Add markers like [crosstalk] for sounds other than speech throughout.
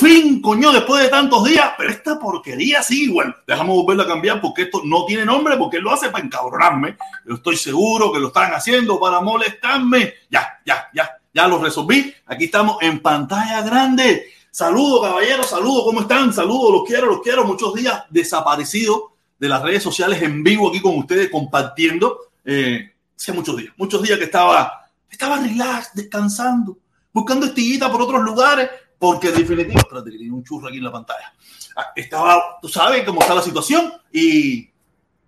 Fin, coño, después de tantos días, pero esta porquería sí igual. Dejamos volverla a cambiar porque esto no tiene nombre, porque lo hace para encabronarme. Yo estoy seguro que lo están haciendo para molestarme. Ya, ya, ya, ya lo resolví. Aquí estamos en pantalla grande. Saludos, caballeros, saludos, ¿cómo están? Saludos, los quiero, los quiero. Muchos días desaparecido de las redes sociales en vivo aquí con ustedes compartiendo. Eh, hace muchos días, muchos días que estaba, estaba relax, descansando buscando estillita por otros lugares, porque en definitiva, espérate que tiene un churro aquí en la pantalla. Ah, estaba, tú sabes cómo está la situación y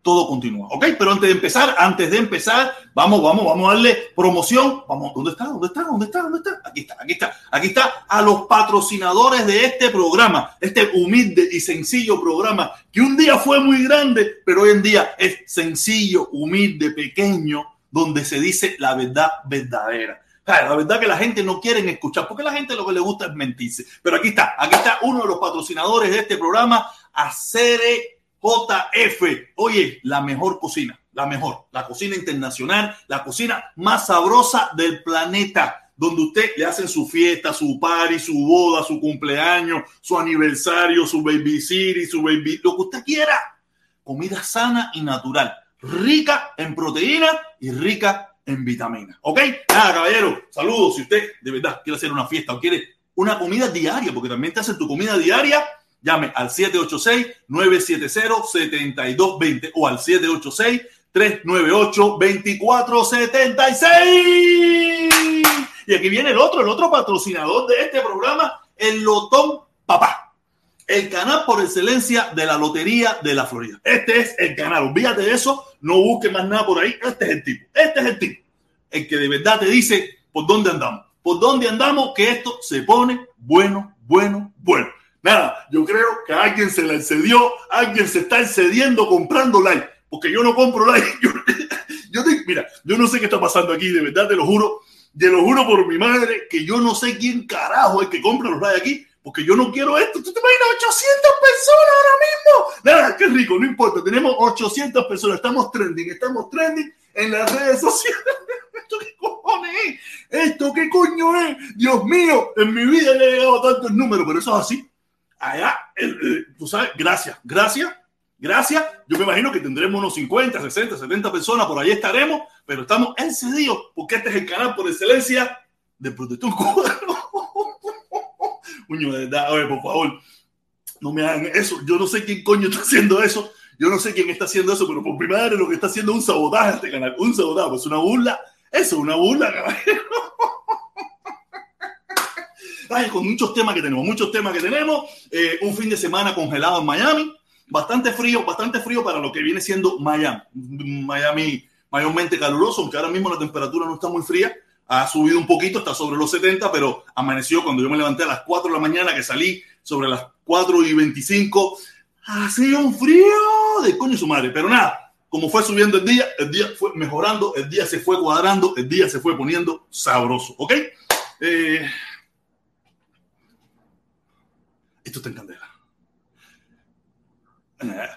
todo continúa, ¿ok? Pero antes de empezar, antes de empezar, vamos, vamos, vamos a darle promoción. Vamos, ¿dónde está? ¿Dónde está? ¿Dónde está? ¿Dónde está? Aquí está, aquí está, aquí está a los patrocinadores de este programa, este humilde y sencillo programa que un día fue muy grande, pero hoy en día es sencillo, humilde, pequeño, donde se dice la verdad verdadera. La verdad que la gente no quiere escuchar, porque la gente lo que le gusta es mentirse. Pero aquí está, aquí está uno de los patrocinadores de este programa, Acere JF. Oye, la mejor cocina, la mejor, la cocina internacional, la cocina más sabrosa del planeta, donde usted le hacen su fiesta, su party, su boda, su cumpleaños, su aniversario, su baby city, su baby, lo que usted quiera. Comida sana y natural, rica en proteína y rica en vitamina. ¿Ok? Nada, caballero, saludos. Si usted de verdad quiere hacer una fiesta o quiere una comida diaria, porque también te hacen tu comida diaria, llame al 786-970-7220 o al 786-398-2476. Y aquí viene el otro, el otro patrocinador de este programa, el Lotón Papá el canal por excelencia de la Lotería de la Florida. Este es el canal. Olvídate de eso. No busque más nada por ahí. Este es el tipo. Este es el tipo. El que de verdad te dice por dónde andamos. Por dónde andamos que esto se pone bueno, bueno, bueno. Nada, yo creo que alguien se la excedió, alguien se está excediendo comprando like, porque yo no compro like. [laughs] Yo, mira, yo no sé qué está pasando aquí, de verdad te lo juro, te lo juro por mi madre, que yo no sé quién carajo es que compra los likes aquí, porque yo no quiero esto. ¿Tú te imaginas 800 personas ahora mismo? Nada, qué rico, no importa. Tenemos 800 personas, estamos trending, estamos trending en las redes sociales. [laughs] ¿Esto qué cojones es? ¿Esto qué coño es? Dios mío, en mi vida le he llegado tantos números, pero eso es así. Allá, tú sabes, gracias, gracias, gracias. Yo me imagino que tendremos unos 50, 60, 70 personas, por ahí estaremos, pero estamos encendidos porque este es el canal por excelencia de protección cubano. Coño, de verdad, ver, por favor, no me hagan eso. Yo no sé quién coño está haciendo eso. Yo no sé quién está haciendo eso, pero por primera vez lo que está haciendo es un sabotaje a este canal. Un sabotaje, pues una burla. Eso, una burla, caballero. [laughs] Ay, con muchos temas que tenemos, muchos temas que tenemos. Eh, un fin de semana congelado en Miami. Bastante frío, bastante frío para lo que viene siendo Miami. Miami mayormente caluroso, aunque ahora mismo la temperatura no está muy fría ha subido un poquito, está sobre los 70, pero amaneció cuando yo me levanté a las 4 de la mañana, que salí sobre las 4 y 25. Hacía un frío de coño su madre, pero nada, como fue subiendo el día, el día fue mejorando, el día se fue cuadrando, el día se fue poniendo sabroso, ¿ok? Eh, esto está en candela. Eh,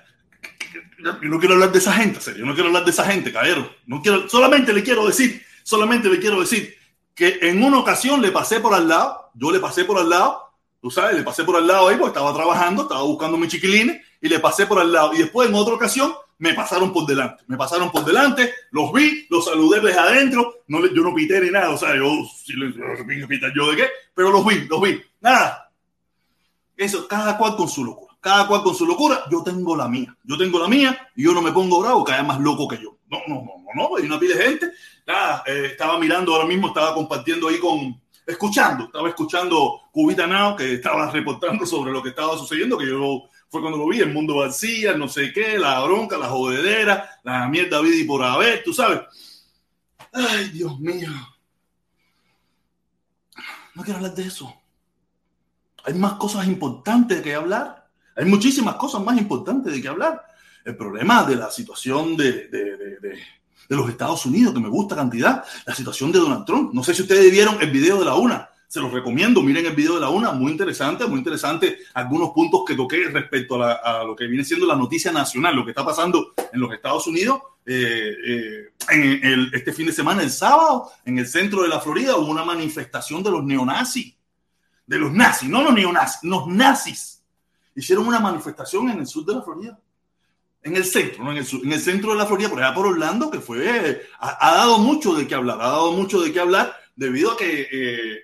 yo no quiero hablar de esa gente, serio, yo no quiero hablar de esa gente, caballero. No quiero, solamente le quiero decir Solamente le quiero decir que en una ocasión le pasé por al lado, yo le pasé por al lado, tú sabes, le pasé por al lado ahí porque estaba trabajando, estaba buscando mis chiquilines y le pasé por al lado. Y después en otra ocasión me pasaron por delante, me pasaron por delante, los vi, los saludé desde adentro, no, yo no pité ni nada, o sea, yo, yo de qué, pero los vi, los vi, nada. Eso, cada cual con su locura, cada cual con su locura, yo tengo la mía, yo tengo la mía y yo no me pongo bravo que haya más loco que yo. No, no, no, no, no, hay una pila de gente nada, eh, estaba mirando ahora mismo, estaba compartiendo ahí con, escuchando, estaba escuchando Cubita Now, que estaba [laughs] reportando sobre lo que estaba sucediendo, que yo fue cuando lo vi, el mundo vacía, no sé qué, la bronca, la jodedera, la mierda vida y por haber, tú sabes. Ay, Dios mío. No quiero hablar de eso. Hay más cosas importantes de que hablar. Hay muchísimas cosas más importantes de que hablar. El problema de la situación de los Estados Unidos, que me gusta cantidad, la situación de Donald Trump. No sé si ustedes vieron el video de la una, se los recomiendo, miren el video de la una, muy interesante, muy interesante algunos puntos que toqué respecto a, lo que viene siendo la noticia nacional, lo que está pasando en los Estados Unidos. Eh, eh, en este fin de semana, el sábado, en el centro de la Florida, hubo una manifestación de los neonazis. de los nazis, no los neonazis, los nazis, hicieron una manifestación en el sur de la Florida. En el centro, no en el en el centro de la Florida, por allá por Orlando, que fue, ha, dado mucho de qué hablar, ha dado mucho de qué hablar debido a que, eh,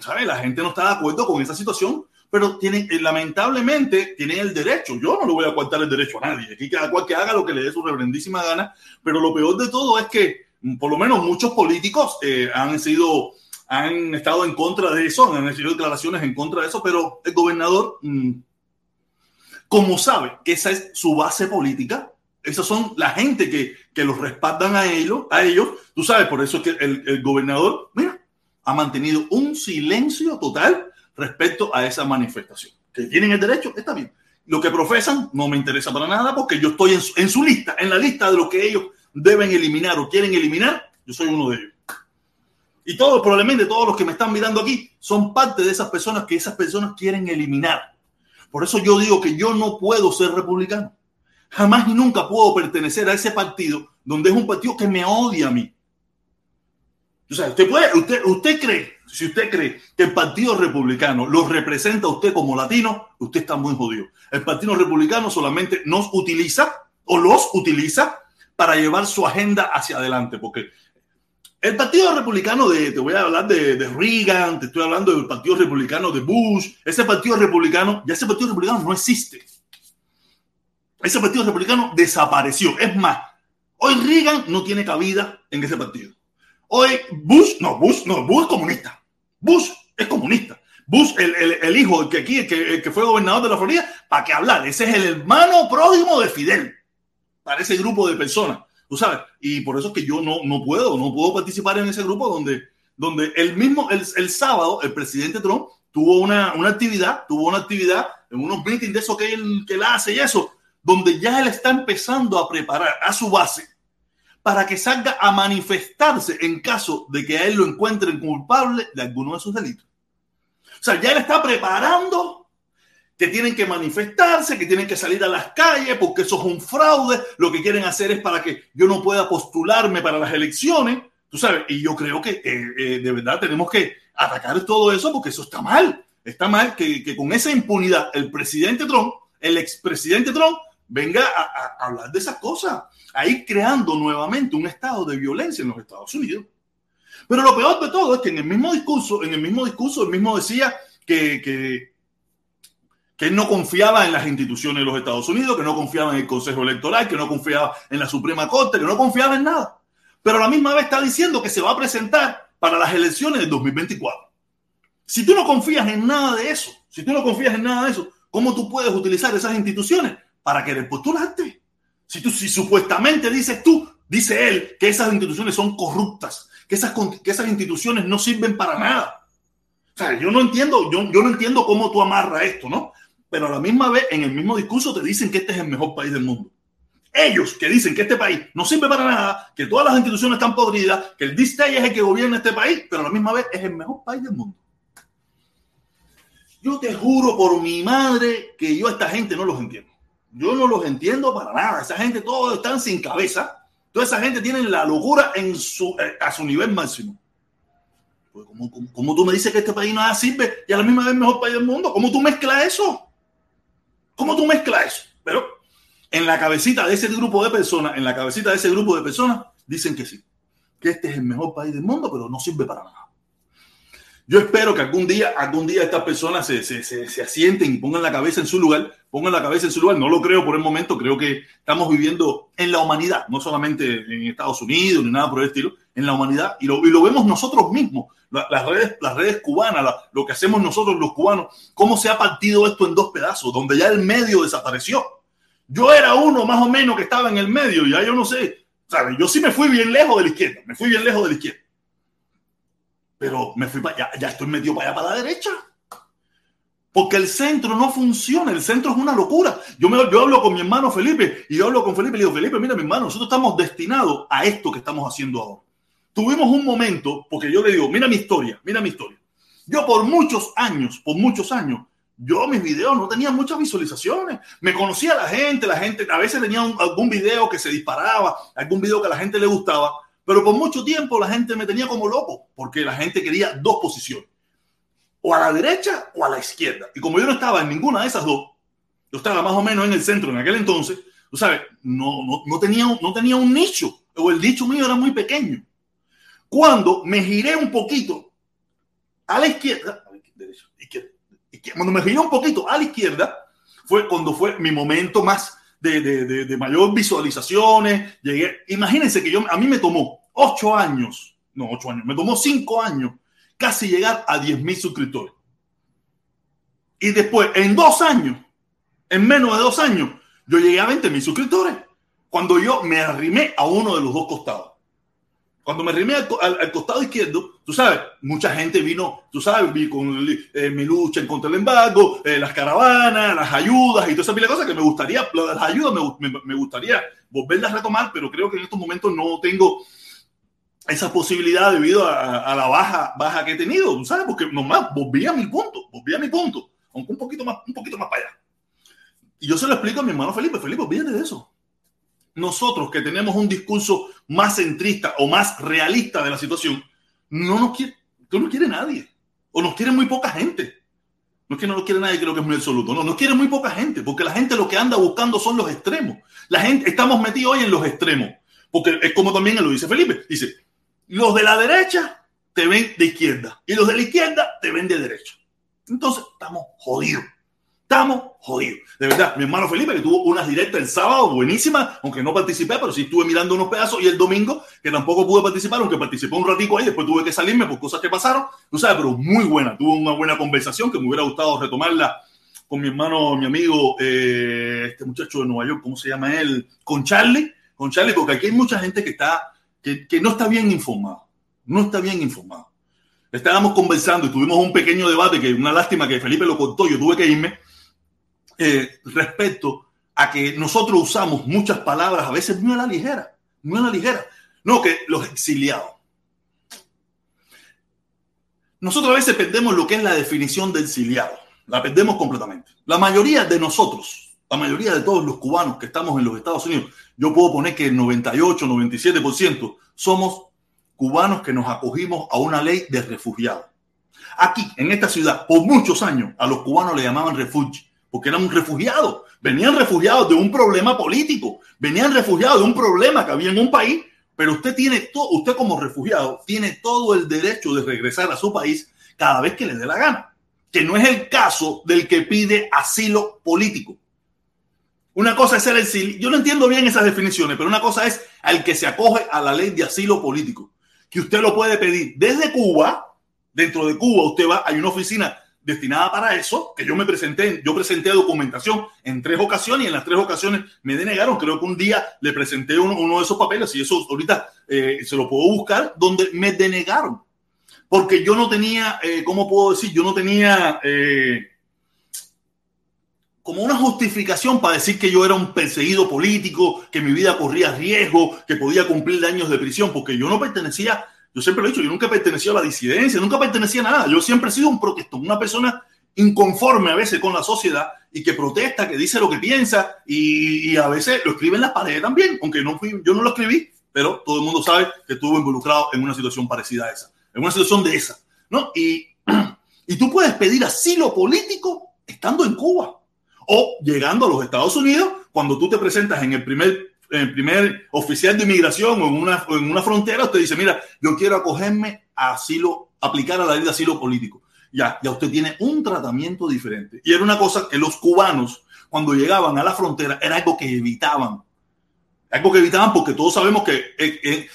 ¿sabe? La gente no está de acuerdo con esa situación, pero tienen, eh, lamentablemente tienen el derecho. Yo no le voy a cortar el derecho a nadie. Aquí cada cual que haga lo que le dé su reverendísima gana, pero lo peor de todo es que, mm, por lo menos muchos políticos eh, han sido han estado en contra de eso, han hecho declaraciones en contra de eso, pero el gobernador, mm, como sabe que esa es su base política, esas son la gente que, que los respaldan a ellos, a ellos, tú sabes, por eso es que el, el gobernador, mira, ha mantenido un silencio total respecto a esa manifestación. Que tienen el derecho, está bien. Lo que profesan no me interesa para nada porque yo estoy en su, lista, en la lista de lo que ellos deben eliminar o quieren eliminar, yo soy uno de ellos. Y todos, probablemente todos los que me están mirando aquí, son parte de esas personas que esas personas quieren eliminar. Por eso yo digo que yo no puedo ser republicano. Jamás y nunca puedo pertenecer a ese partido donde es un partido que me odia a mí. O sea, usted puede, usted, cree, si usted cree que el Partido Republicano lo representa a usted como latino, usted está muy jodido. El Partido Republicano solamente nos utiliza o los utiliza para llevar su agenda hacia adelante, porque el Partido Republicano de, te voy a hablar de, Reagan, te estoy hablando del Partido Republicano de Bush, ese Partido Republicano, ya ese Partido Republicano no existe. Ese Partido Republicano desapareció. Es más, hoy Reagan no tiene cabida en ese partido. Hoy Bush, no, Bush, no, Bush es comunista. Bush es comunista. Bush, el, el, hijo, que aquí, que, que, fue gobernador de la Florida, ¿para qué hablar? Ese es el hermano próximo de Fidel, para ese grupo de personas. Tú sabes, y por eso es que yo no, no puedo, no puedo participar en ese grupo donde, donde el mismo, el, el sábado, el presidente Trump tuvo una, una, actividad, tuvo una actividad en unos meetings de eso que él, que él hace y eso, donde ya él está empezando a preparar a su base para que salga a manifestarse en caso de que a él lo encuentren culpable de alguno de sus delitos. O sea, ya él está preparando que tienen que manifestarse, que tienen que salir a las calles porque eso es un fraude, lo que quieren hacer es para que yo no pueda postularme para las elecciones, tú sabes, y yo creo que eh, eh, de verdad tenemos que atacar todo eso porque eso está mal, está mal que, con esa impunidad el presidente Trump, el expresidente Trump, venga a, hablar de esas cosas, a ir creando nuevamente un estado de violencia en los Estados Unidos. Pero lo peor de todo es que en el mismo discurso, en el mismo discurso, él mismo decía que que él no confiaba en las instituciones de los Estados Unidos, que no confiaba en el Consejo Electoral, que no confiaba en la Suprema Corte, que no confiaba en nada. Pero a la misma vez está diciendo que se va a presentar para las elecciones del 2024. Si tú no confías en nada de eso, si tú no confías en nada de eso, ¿cómo tú puedes utilizar esas instituciones para querer postularte? Si tú, si supuestamente dices tú, dice él, que esas instituciones son corruptas, que esas, que esas instituciones no sirven para nada. O sea, yo no entiendo, yo, yo no entiendo cómo tú amarras esto, ¿no? Pero a la misma vez, en el mismo discurso, te dicen que este es el mejor país del mundo. Ellos que dicen que este país no sirve para nada, que todas las instituciones están podridas, que el D-State es el que gobierna este país, pero a la misma vez es el mejor país del mundo. Yo te juro por mi madre que yo a esta gente no los entiendo. Yo no los entiendo para nada. Esa gente todos están sin cabeza. Toda esa gente tiene la locura en su, eh, a su nivel máximo. Pues ¿cómo, cómo, cómo tú me dices que este país no sirve y a la misma vez el mejor país del mundo? ¿Cómo tú mezclas eso? ¿Cómo tú mezclas eso? Pero en la cabecita de ese grupo de personas, en la cabecita de ese grupo de personas, dicen que sí, que este es el mejor país del mundo, pero no sirve para nada. Yo espero que algún día, algún día estas personas se, se, se, se, asienten y pongan la cabeza en su lugar, pongan la cabeza en su lugar. No lo creo por el momento, creo que estamos viviendo en la humanidad, no solamente en Estados Unidos ni nada por el estilo, en la humanidad, y lo, y lo vemos nosotros mismos las redes, las redes cubanas, lo que hacemos nosotros los cubanos, cómo se ha partido esto en dos pedazos, donde ya el medio desapareció. Yo era uno más o menos que estaba en el medio, ya yo no sé, ¿sabes? Yo sí me fui bien lejos de la izquierda, me fui bien lejos de la izquierda. Pero me fui para allá, ya estoy metido para allá, para la derecha. Porque el centro no funciona, el centro es una locura. Yo, me, yo hablo con mi hermano Felipe y yo hablo con Felipe y le digo, Felipe, mira mi hermano, nosotros estamos destinados a esto que estamos haciendo ahora tuvimos un momento, porque yo le digo, mira mi historia, mira mi historia. Yo por muchos años, por muchos años, yo mis videos no tenían muchas visualizaciones. Me conocía la gente, la gente a veces tenía un, algún video que se disparaba, algún video que a la gente le gustaba, pero por mucho tiempo la gente me tenía como loco, porque la gente quería dos posiciones. o a la derecha o a la izquierda. Y como yo no estaba en ninguna de esas dos, yo estaba más o menos en el centro en aquel entonces, tú sabes, no, no, no, tenía, no tenía un nicho, o el nicho mío era muy pequeño. Cuando me giré un poquito a la izquierda, cuando me giré un poquito a la izquierda, fue cuando fue mi momento más de, de, de, mayor visualizaciones. Llegué, imagínense que yo, a mí me tomó ocho años, no ocho años, me tomó cinco años casi llegar a 10 mil suscriptores. Y después, en dos años, en menos de dos años, yo llegué a 20 mil suscriptores. Cuando yo me arrimé a uno de los dos costados. Cuando me arrimé al, costado izquierdo, tú sabes, mucha gente vino, tú sabes, vi con eh, mi lucha en contra del embargo, eh, las caravanas, las ayudas y toda esa pila de cosas que me gustaría, las ayudas me, me, me gustaría volverlas a retomar, pero creo que en estos momentos no tengo esa posibilidad debido a, la baja, baja que he tenido, ¿sabes? Porque nomás volví a mi punto, volví a mi punto, aunque un poquito más, un poquito más para allá. Y yo se lo explico a mi hermano Felipe, Felipe, olvídate de eso. Nosotros que tenemos un discurso más centrista o más realista de la situación, no nos quiere, no nos quiere nadie, o nos quiere muy poca gente. No es que no nos quiere nadie, creo que es muy absoluto. No, nos quiere muy poca gente, porque la gente lo que anda buscando son los extremos. La gente, estamos metidos hoy en los extremos, porque es como también lo dice Felipe. Dice, los de la derecha te ven de izquierda y los de la izquierda te ven de derecha. Entonces, estamos jodidos. Estamos jodidos. De verdad, mi hermano Felipe, que tuvo unas directas el sábado buenísimas, aunque no participé, pero sí estuve mirando unos pedazos. Y el domingo, que tampoco pude participar, aunque participé un ratico ahí, después tuve que salirme por cosas que pasaron. Tú sabes, pero muy buena. Tuvo una buena conversación que me hubiera gustado retomarla con mi hermano, mi amigo, eh, este muchacho de Nueva York, ¿cómo se llama él? Con Charlie. Con Charlie, porque aquí hay mucha gente que está que, no está bien informado. No está bien informado. Estábamos conversando y tuvimos un pequeño debate, que una lástima que Felipe lo contó, yo tuve que irme, eh, respecto a que nosotros usamos muchas palabras a veces muy a la ligera, muy a la ligera. No, que los exiliados. Nosotros a veces perdemos lo que es la definición de exiliado. La perdemos completamente. La mayoría de nosotros, la mayoría de todos los cubanos que estamos en los Estados Unidos, yo puedo poner que el 98, 97% somos cubanos que nos acogimos a una ley de refugiados. Aquí, en esta ciudad, por muchos años, a los cubanos le llamaban refugio, porque eran refugiados. Venían refugiados de un problema político, venían refugiados de un problema que había en un país, pero usted tiene todo, usted como refugiado tiene todo el derecho de regresar a su país cada vez que le dé la gana, que no es el caso del que pide asilo político. Una cosa es ser el Yo no entiendo bien esas definiciones, pero una cosa es al que se acoge a la ley de asilo político, que usted lo puede pedir desde Cuba. Dentro de Cuba, usted va, hay una oficina destinada para eso, que yo me presenté, yo presenté documentación en tres ocasiones y en las tres ocasiones me denegaron. Creo que un día le presenté uno, de esos papeles y eso ahorita eh, se lo puedo buscar, donde me denegaron. Porque yo no tenía, eh, ¿cómo puedo decir? Yo no tenía... Eh, como una justificación para decir que yo era un perseguido político, que mi vida corría riesgo, que podía cumplir años de prisión, porque yo no pertenecía, yo siempre lo he dicho, yo nunca pertenecía a la disidencia, nunca pertenecía a nada, yo siempre he sido un protestón, una persona inconforme a veces con la sociedad y que protesta, que dice lo que piensa y, a veces lo escribe en las paredes también, aunque no fui, yo no lo escribí, pero todo el mundo sabe que estuvo involucrado en una situación parecida a esa, en una situación de esa, ¿no? Y, [clears throat] y tú puedes pedir asilo político estando en Cuba o llegando a los Estados Unidos, cuando tú te presentas en el primer, el primer oficial de inmigración o en una, en una frontera, usted dice, mira, yo quiero acogerme a asilo, aplicar a la ley de asilo político. Ya, ya usted tiene un tratamiento diferente. Y era una cosa que los cubanos, cuando llegaban a la frontera, era algo que evitaban. Algo que evitaban porque todos sabemos que es, es,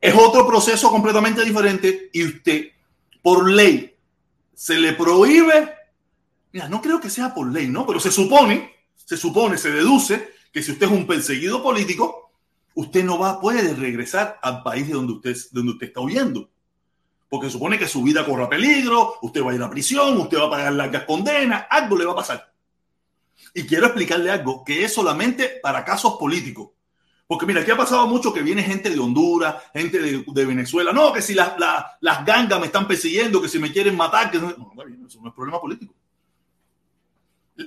es otro proceso completamente diferente y usted, por ley, se le prohíbe Mira, no creo que sea por ley, ¿no? Pero se supone, se supone, se deduce que si usted es un perseguido político, usted no va, puede regresar al país de donde usted, de donde usted está huyendo. Porque supone que su vida corre peligro, usted va a ir a prisión, usted va a pagar largas condenas, algo le va a pasar. Y quiero explicarle algo, que es solamente para casos políticos. Porque mira, aquí ha pasado mucho que viene gente de Honduras, gente de, Venezuela. No, que si las gangas me están persiguiendo, que si me quieren matar, que no, no, eso no es problema político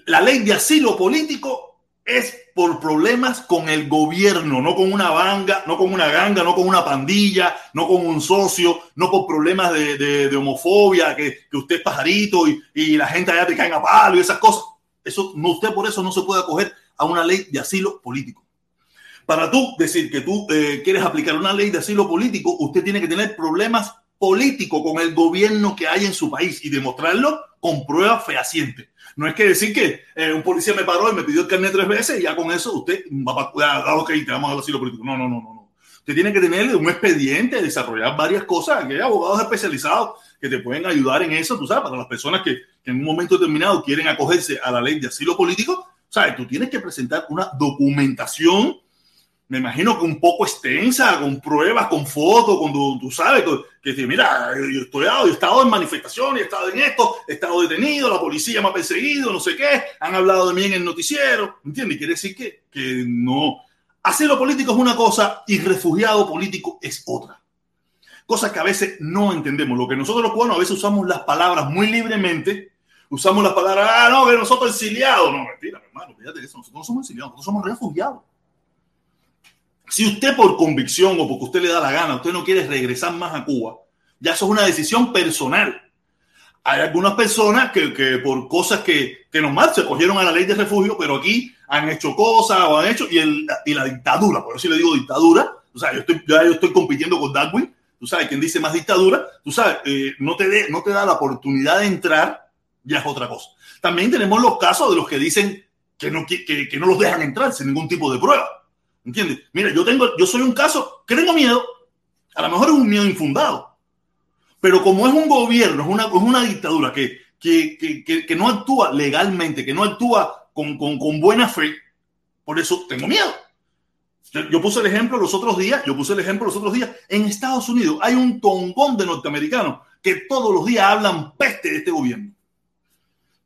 la ley de asilo político es por problemas con el gobierno, no con una banga, no con una ganga, no con una pandilla, no con un socio, no por problemas de, homofobia, que, usted es pajarito y, la gente allá te caen a palo y esas cosas. Eso, no, usted por eso no se puede acoger a una ley de asilo político. Para tú decir que tú eh, quieres aplicar una ley de asilo político, usted tiene que tener problemas políticos con el gobierno que hay en su país y demostrarlo con pruebas fehacientes. No es que decir que eh, un policía me paró y me pidió el carnet tres veces y ya con eso usted va a ok, te vamos al asilo político. No, no, no, no. Usted tiene que tener un expediente, desarrollar varias cosas, que hay abogados especializados que te pueden ayudar en eso, tú sabes, para las personas que, que en un momento determinado quieren acogerse a la ley de asilo político, ¿sabes? Tú tienes que presentar una documentación me imagino que un poco extensa, con pruebas, con fotos, cuando tú sabes que, que mira, yo, estoy, he estado en manifestaciones, he estado en esto, he estado detenido, la policía me ha perseguido, no sé qué, han hablado de mí en el noticiero, ¿entiendes? Quiere decir que, que no. Asilo político es una cosa y refugiado político es otra. Cosas que a veces no entendemos. Lo que nosotros los cubanos a veces usamos las palabras muy libremente, usamos las palabras, ah, no, que nosotros exiliados. No, mentira, mi hermano, fíjate eso, nosotros no somos exiliados, nosotros somos refugiados. Si usted por convicción o porque usted le da la gana, usted no quiere regresar más a Cuba, ya eso es una decisión personal. Hay algunas personas que, que por cosas que, que nomás se cogieron a la ley de refugio, pero aquí han hecho cosas o han hecho, y, el, y la dictadura, por eso le digo dictadura, o sea, yo estoy, ya yo estoy compitiendo con Darwin, tú sabes, quien dice más dictadura, tú sabes, eh, no, te de, no te da la oportunidad de entrar, ya es otra cosa. También tenemos los casos de los que dicen que no, que, que no los dejan entrar sin ningún tipo de prueba. ¿Entiendes? Mira, yo tengo, yo soy un caso que tengo miedo. A lo mejor es un miedo infundado. Pero como es un gobierno, es una, es una dictadura que, que, que, que, no actúa legalmente, que no actúa con, con, con buena fe, por eso tengo miedo. Yo puse el ejemplo los otros días, yo puse el ejemplo los otros días. En Estados Unidos hay un tombón de norteamericanos que todos los días hablan peste de este gobierno.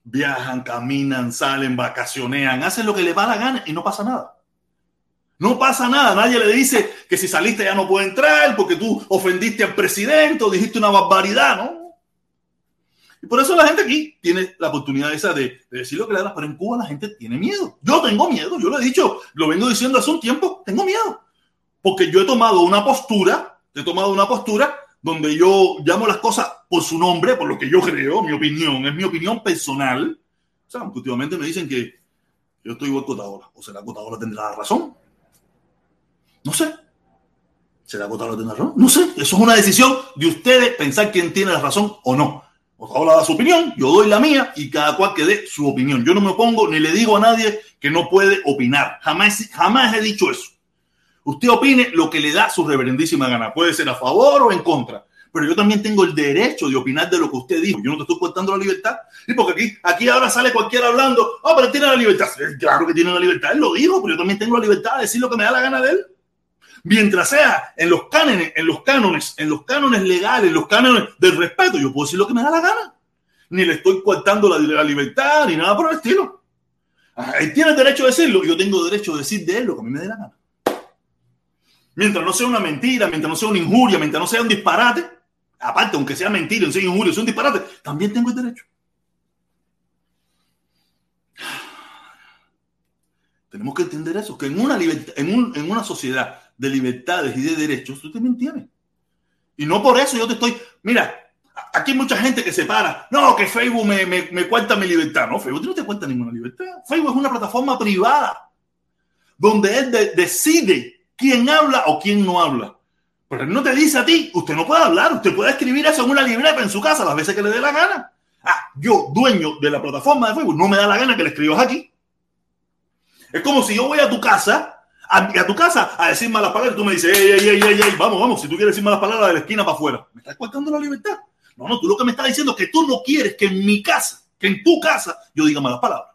Viajan, caminan, salen, vacacionean, hacen lo que les va la gana y no pasa nada. No pasa nada, nadie le dice que si saliste ya no puede entrar porque tú ofendiste al presidente o dijiste una barbaridad, ¿no? Y por eso la gente aquí tiene la oportunidad esa de, decir lo que le da, pero en Cuba la gente tiene miedo. Yo tengo miedo, yo lo he dicho, lo vengo diciendo hace un tiempo, tengo miedo. Porque yo he tomado una postura, he tomado una postura donde yo llamo las cosas por su nombre, por lo que yo creo, mi opinión, es mi opinión personal. O sea, últimamente me dicen que yo estoy igual Cotadora, o sea, la Cotadora tendrá razón. No sé. ¿Será votado la tiene razón? No sé. Eso es una decisión de ustedes pensar quién tiene la razón o no. Ojalá da su opinión, yo doy la mía y cada cual que dé su opinión. Yo no me opongo ni le digo a nadie que no puede opinar. Jamás, jamás he dicho eso. Usted opine lo que le da su reverendísima gana. Puede ser a favor o en contra. Pero yo también tengo el derecho de opinar de lo que usted dijo. Yo no te estoy cortando la libertad. Y porque aquí, aquí ahora sale cualquiera hablando, oh, pero tiene la libertad. Claro que tiene la libertad. Él lo dijo, pero yo también tengo la libertad de decir lo que me da la gana de él mientras sea en los cánones, en los cánones, en los cánones legales, los cánones del respeto, yo puedo decir lo que me da la gana. Ni le estoy coartando la, libertad ni nada por el estilo. Él tiene derecho a decirlo, yo tengo derecho a decir de él lo que a mí me dé la gana. Mientras no sea una mentira, mientras no sea una injuria, mientras no sea un disparate, aparte, aunque sea mentira, no sea injuria, sea un disparate, también tengo el derecho. Tenemos que entender eso, que en una, en, en una sociedad de libertades y de derechos, tú también tienes. Y no por eso yo te estoy, mira, aquí hay mucha gente que se para, no, que Facebook me, me, me cuenta mi libertad. No, Facebook no te cuenta ninguna libertad. Facebook es una plataforma privada donde él decide quién habla o quién no habla. Pero él no te dice a ti, usted no puede hablar, usted puede escribir eso en una libreta en su casa las veces que le dé la gana. Ah, yo, dueño de la plataforma de Facebook, no me da la gana que le escribas aquí. Es como si yo voy a tu casa a, tu casa a decir malas palabras, tú me dices, ey, ey, ey, ey, vamos, vamos, si tú quieres decir malas palabras de la esquina para afuera, me estás cortando la libertad. No, no, tú lo que me estás diciendo es que tú no quieres que en mi casa, que en tu casa, yo diga malas palabras.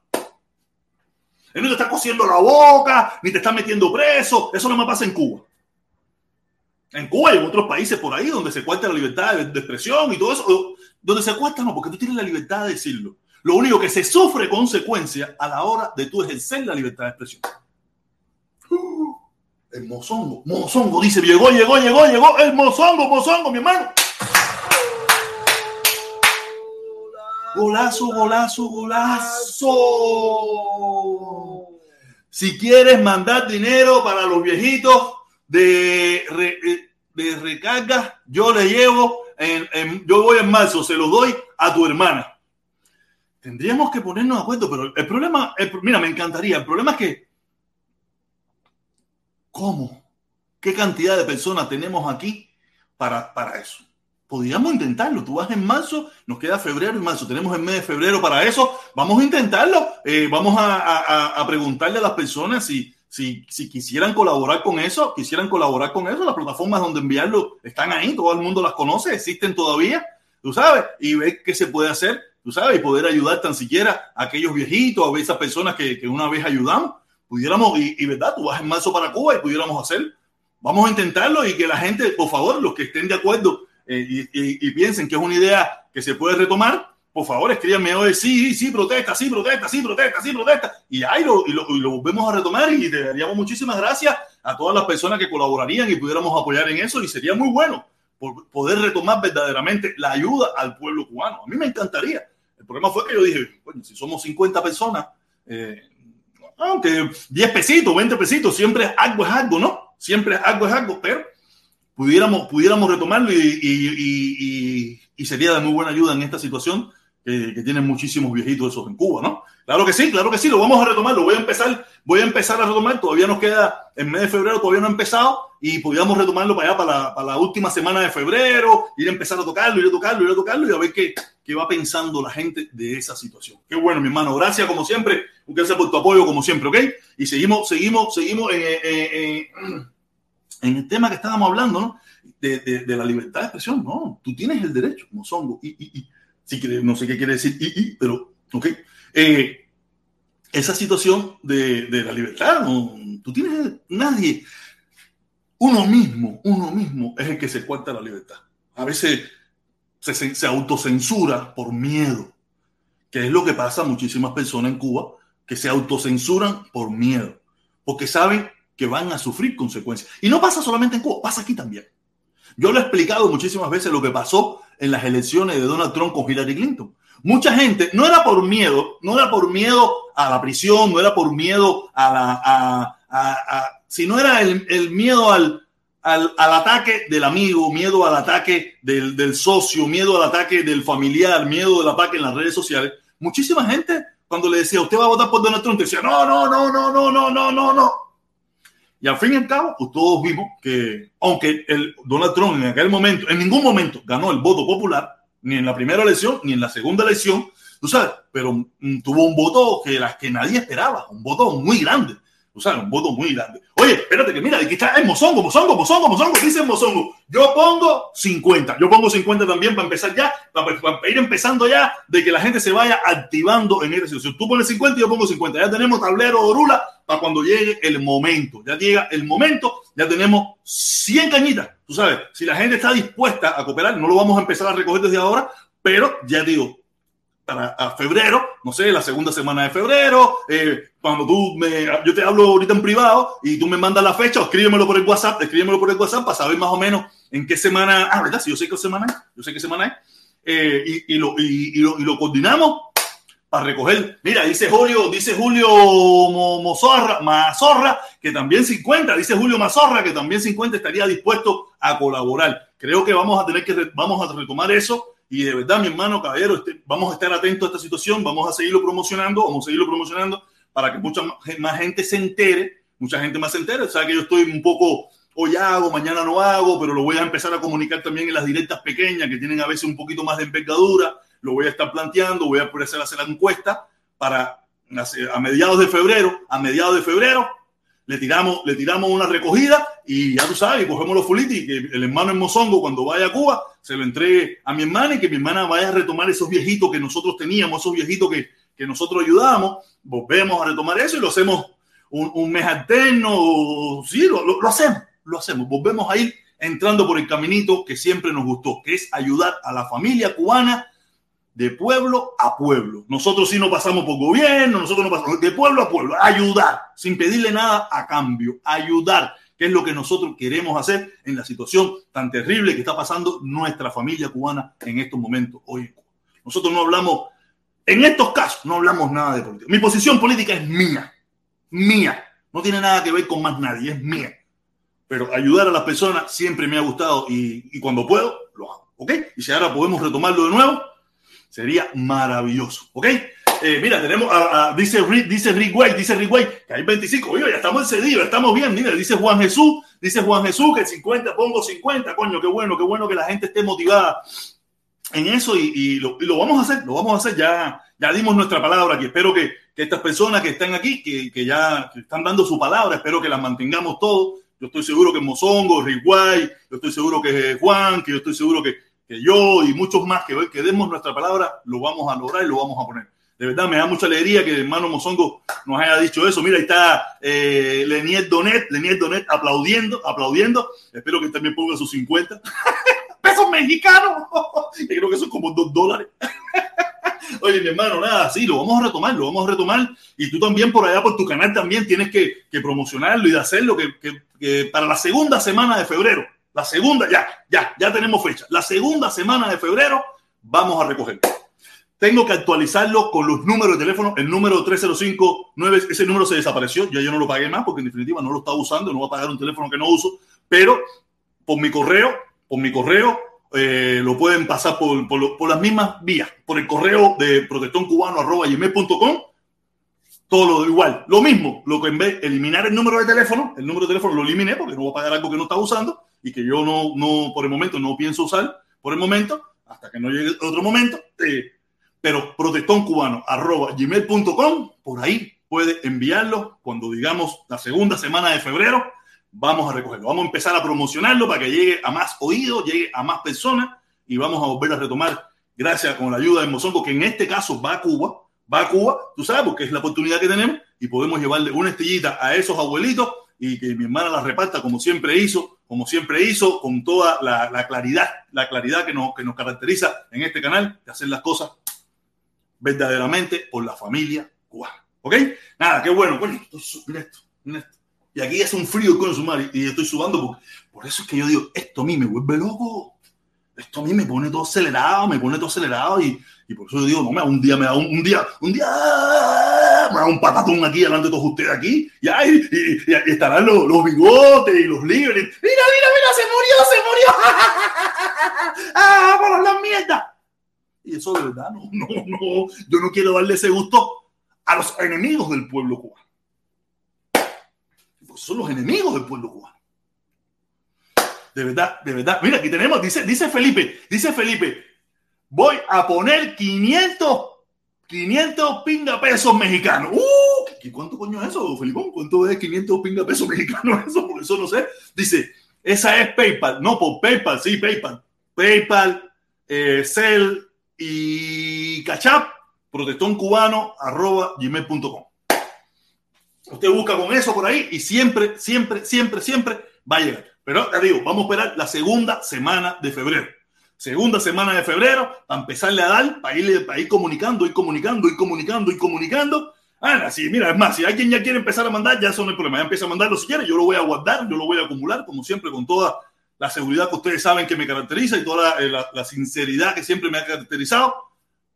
Él no te está cosiendo la boca, ni te está metiendo preso. Eso no me pasa en Cuba. En Cuba y en otros países por ahí donde se cuesta la libertad de, expresión y todo eso. Donde se cuesta, no, porque tú tienes la libertad de decirlo. Lo único que se sufre consecuencia a la hora de tú ejercer la libertad de expresión. El mozongo, mozongo, dice, llegó, llegó, llegó, llegó, el mozongo, mozongo, mi hermano. Golazo, golazo, golazo. Si quieres mandar dinero para los viejitos de, de recarga, yo le llevo, yo voy en marzo, se lo doy a tu hermana. Tendríamos que ponernos de acuerdo, pero el problema, mira, me encantaría. El problema es que, ¿cómo? ¿Qué cantidad de personas tenemos aquí para, para eso? Podríamos intentarlo. Tú vas en marzo, nos queda febrero y marzo. Tenemos el mes de febrero para eso. Vamos a intentarlo. Eh, vamos a, preguntarle a las personas si, si, si, quisieran colaborar con eso, quisieran colaborar con eso. Las plataformas donde enviarlo están ahí, todo el mundo las conoce, existen todavía, tú sabes, y ver qué se puede hacer, tú sabes, y poder ayudar tan siquiera a aquellos viejitos, a esas personas que, que una vez ayudamos. Pudiéramos, y, y verdad, tú vas en marzo para Cuba y pudiéramos hacer. Vamos a intentarlo y que la gente, por favor, los que estén de acuerdo eh, y, piensen que es una idea que se puede retomar, por favor escríbanme hoy, sí, sí, protesta, sí, protesta, sí, protesta, sí, protesta. Y ahí lo, y lo, y lo volvemos a retomar y te daríamos muchísimas gracias a todas las personas que colaborarían y pudiéramos apoyar en eso y sería muy bueno por poder retomar verdaderamente la ayuda al pueblo cubano. A mí me encantaría. El problema fue que yo dije, bueno, si somos 50 personas, eh, aunque 10 pesitos, 20 pesitos, siempre algo es algo, ¿no? Siempre algo es algo, pero pudiéramos, pudiéramos retomarlo y, sería de muy buena ayuda en esta situación que, tienen muchísimos viejitos esos en Cuba, ¿no? Claro que sí, claro que sí, lo vamos a retomar, lo voy a empezar, voy a empezar a retomar, todavía nos queda, en mes de febrero todavía no ha empezado y podríamos retomarlo para allá, para la, para la última semana de febrero, ir a empezar a tocarlo, ir a tocarlo, ir a tocarlo y a ver qué, qué va pensando la gente de esa situación. Qué bueno, mi hermano, gracias como siempre, gracias por tu apoyo como siempre, ¿ok? Y seguimos, seguimos, seguimos en [clears throat] en el tema que estábamos hablando, ¿no? De, la libertad de expresión, no, tú tienes el derecho, Mozongo, y, y, y si no sé qué quiere decir, y, y pero, ok, eh, esa situación de, la libertad, no, tú tienes nadie, uno mismo, uno mismo es el que se cuenta la libertad. A veces se autocensura por miedo, que es lo que pasa a muchísimas personas en Cuba, que se autocensuran por miedo, porque saben que van a sufrir consecuencias. Y no pasa solamente en Cuba, pasa aquí también. Yo lo he explicado muchísimas veces lo que pasó en las elecciones de Donald Trump con Hillary Clinton. Mucha gente, no era por miedo, no era por miedo a la prisión, no era por miedo a la... A, a, sino era el, miedo al, al, ataque del amigo, miedo al ataque del, del, socio, miedo al ataque del familiar, miedo del ataque en las redes sociales. Muchísima gente, cuando le decía, usted va a votar por Donald Trump, decía, no, no, no, no, no, no, no, no, no. Y al fin y al cabo, pues todos vimos que, aunque el Donald Trump en aquel momento, en ningún momento ganó el voto popular, ni en la primera elección, ni en la segunda elección, tú sabes, pero mm, tuvo un voto que, las que nadie esperaba, un voto muy grande. O sea, un voto muy grande. Oye, espérate que mira, aquí está el Mozongo, Mozongo, Mozongo, Mozongo, dice Mozongo. Yo pongo 50. Yo pongo 50 también para empezar ya, para, ir empezando ya de que la gente se vaya activando en esta situación. Tú pones 50 y yo pongo 50. Ya tenemos tablero Orula para cuando llegue el momento. Ya llega el momento, ya tenemos 100 cañitas. Tú sabes, si la gente está dispuesta a cooperar, no lo vamos a empezar a recoger desde ahora, pero ya digo, para febrero, no sé, la segunda semana de febrero, eh, cuando tú me, yo te hablo ahorita en privado y tú me mandas la fecha, escríbemelo por el WhatsApp, escríbemelo por el WhatsApp para saber más o menos en qué semana, ah, ¿verdad? Si yo sé qué semana es, yo sé qué semana es, eh, y, y, lo, y, lo, y, lo, coordinamos para recoger. Mira, dice Julio, dice Julio Mozorra, Mazorra, que también 50, dice Julio Mazorra, que también 50 estaría dispuesto a colaborar. Creo que vamos a tener que, vamos a retomar eso y de verdad, mi hermano, caballero, este, vamos a estar atentos a esta situación, vamos a seguirlo promocionando, vamos a seguirlo promocionando para que mucha más gente se entere, mucha gente más se entere. O sea que yo estoy un poco, hoy hago, mañana no hago, pero lo voy a empezar a comunicar también en las directas pequeñas que tienen a veces un poquito más de envergadura. Lo voy a estar planteando, voy a empezar a hacer la encuesta para a mediados de febrero, a mediados de febrero, le tiramos, le tiramos una recogida y ya tú sabes, cogemos los fulitis, que el hermano en Mozongo cuando vaya a Cuba se lo entregue a mi hermana y que mi hermana vaya a retomar esos viejitos que nosotros teníamos, esos viejitos que, que nosotros ayudábamos, volvemos a retomar eso y lo hacemos un, un mes alterno, sí, lo, lo, lo hacemos, lo hacemos, volvemos a ir entrando por el caminito que siempre nos gustó, que es ayudar a la familia cubana de pueblo a pueblo. Nosotros sí no pasamos por gobierno, nosotros no pasamos de pueblo a pueblo, ayudar, sin pedirle nada a cambio, ayudar, que es lo que nosotros queremos hacer en la situación tan terrible que está pasando nuestra familia cubana en estos momentos hoy. Nosotros no hablamos, en estos casos, no hablamos nada de política. Mi posición política es mía, mía. No tiene nada que ver con más nadie, es mía. Pero ayudar a las personas siempre me ha gustado y, y cuando puedo, lo hago. ¿Ok? Y si ahora podemos retomarlo de nuevo, sería maravilloso. ¿Ok? Eh, mira, tenemos, a, a, dice, Rick, dice Rick Way, dice Rick Way, que hay 25, oye, ya estamos excedidos, estamos bien, mira, dice Juan Jesús, dice Juan Jesús que 50, pongo 50, coño, qué bueno, qué bueno que la gente esté motivada en eso y, y, lo, y lo, vamos a hacer, lo vamos a hacer, ya, ya dimos nuestra palabra aquí, espero que, que estas personas que están aquí, que, que ya que están dando su palabra, espero que las mantengamos todos, yo estoy seguro que Mozongo, Rick Way, yo estoy seguro que Juan, que yo estoy seguro que, que yo y muchos más que, que demos nuestra palabra, lo vamos a lograr y lo vamos a poner. De verdad, me da mucha alegría que el hermano Mozongo nos haya dicho eso. Mira, ahí está eh, Donet, Lenier Donet aplaudiendo, aplaudiendo. Espero que también ponga sus 50 [laughs] pesos mexicanos. [laughs] Yo creo que son como 2 dólares. [laughs] Oye, mi hermano, nada, sí, lo vamos a retomar, lo vamos a retomar. Y tú también por allá, por tu canal, también tienes que, que promocionarlo y de hacerlo que, que, que para la segunda semana de febrero, la segunda, ya, ya, ya tenemos fecha. La segunda semana de febrero vamos a recoger tengo que actualizarlo con los números de teléfono. El número 305 9, ese número se desapareció. Ya yo no lo pagué más porque en definitiva no lo estaba usando. No voy a pagar un teléfono que no uso. Pero por mi correo, por mi correo, eh, lo pueden pasar por, por, por, las mismas vías. Por el correo de protectoncubano.com. Todo lo igual. Lo mismo. Lo que en vez de eliminar el número de teléfono, el número de teléfono lo eliminé porque no voy a pagar algo que no estaba usando y que yo no, no por el momento no pienso usar. Por el momento, hasta que no llegue otro momento. Eh, pero protectoncubano arroba gmail.com, por ahí puede enviarlo cuando digamos la segunda semana de febrero, vamos a recogerlo, vamos a empezar a promocionarlo para que llegue a más oídos, llegue a más personas y vamos a volver a retomar, gracias con la ayuda de Mozongo, que en este caso va a Cuba, va a Cuba, tú sabes, porque es la oportunidad que tenemos y podemos llevarle una estrellita a esos abuelitos y que mi hermana la reparta como siempre hizo, como siempre hizo, con toda la, la claridad, la claridad que nos, que nos caracteriza en este canal, de hacer las cosas verdaderamente por la familia cubana. ¿Ok? Nada, qué bueno. Bueno, mira esto, mira esto. Y aquí hace un frío con su y estoy sudando. Porque, por eso es que yo digo, esto a mí me vuelve loco. Esto a mí me pone todo acelerado, me pone todo acelerado y, y por eso yo digo, no, un día me da un, un, día, un día da un patatón aquí delante de todos ustedes aquí y, ay, y, estarán los, los, bigotes y los libros. Mira, mira, mira, se murió, se murió. [laughs] ¡Ah, por la mierda! Y eso de verdad, no, no, no, yo no quiero darle ese gusto a los enemigos del pueblo cubano. Pues son los enemigos del pueblo cubano. De verdad, de verdad. Mira, aquí tenemos, dice, dice Felipe, dice Felipe, voy a poner 500, 500 pinga pesos mexicanos. ¡Uh! ¿Cuánto coño es eso, Felipón? ¿Cuánto es 500 pinga pesos [laughs] mexicanos? Eso, por eso no sé. Dice, esa es PayPal. No, por PayPal, sí, PayPal. PayPal, eh, Cell, y cachap, protectoncubano, arroba gmail.com. Usted busca con eso por ahí y siempre, siempre, siempre, siempre va a llegar. Pero te digo, vamos a esperar la segunda semana de febrero. Segunda semana de febrero, para empezarle a dar, para ir, para ir comunicando, ir comunicando, ir comunicando, ir comunicando. Ah, sí, mira, es más, si alguien ya quiere empezar a mandar, ya eso no problema. Ya empieza a mandarlo si quiere, yo lo voy a guardar, yo lo voy a acumular, como siempre, con toda la seguridad que ustedes saben que me caracteriza y toda la, la, la, sinceridad que siempre me ha caracterizado.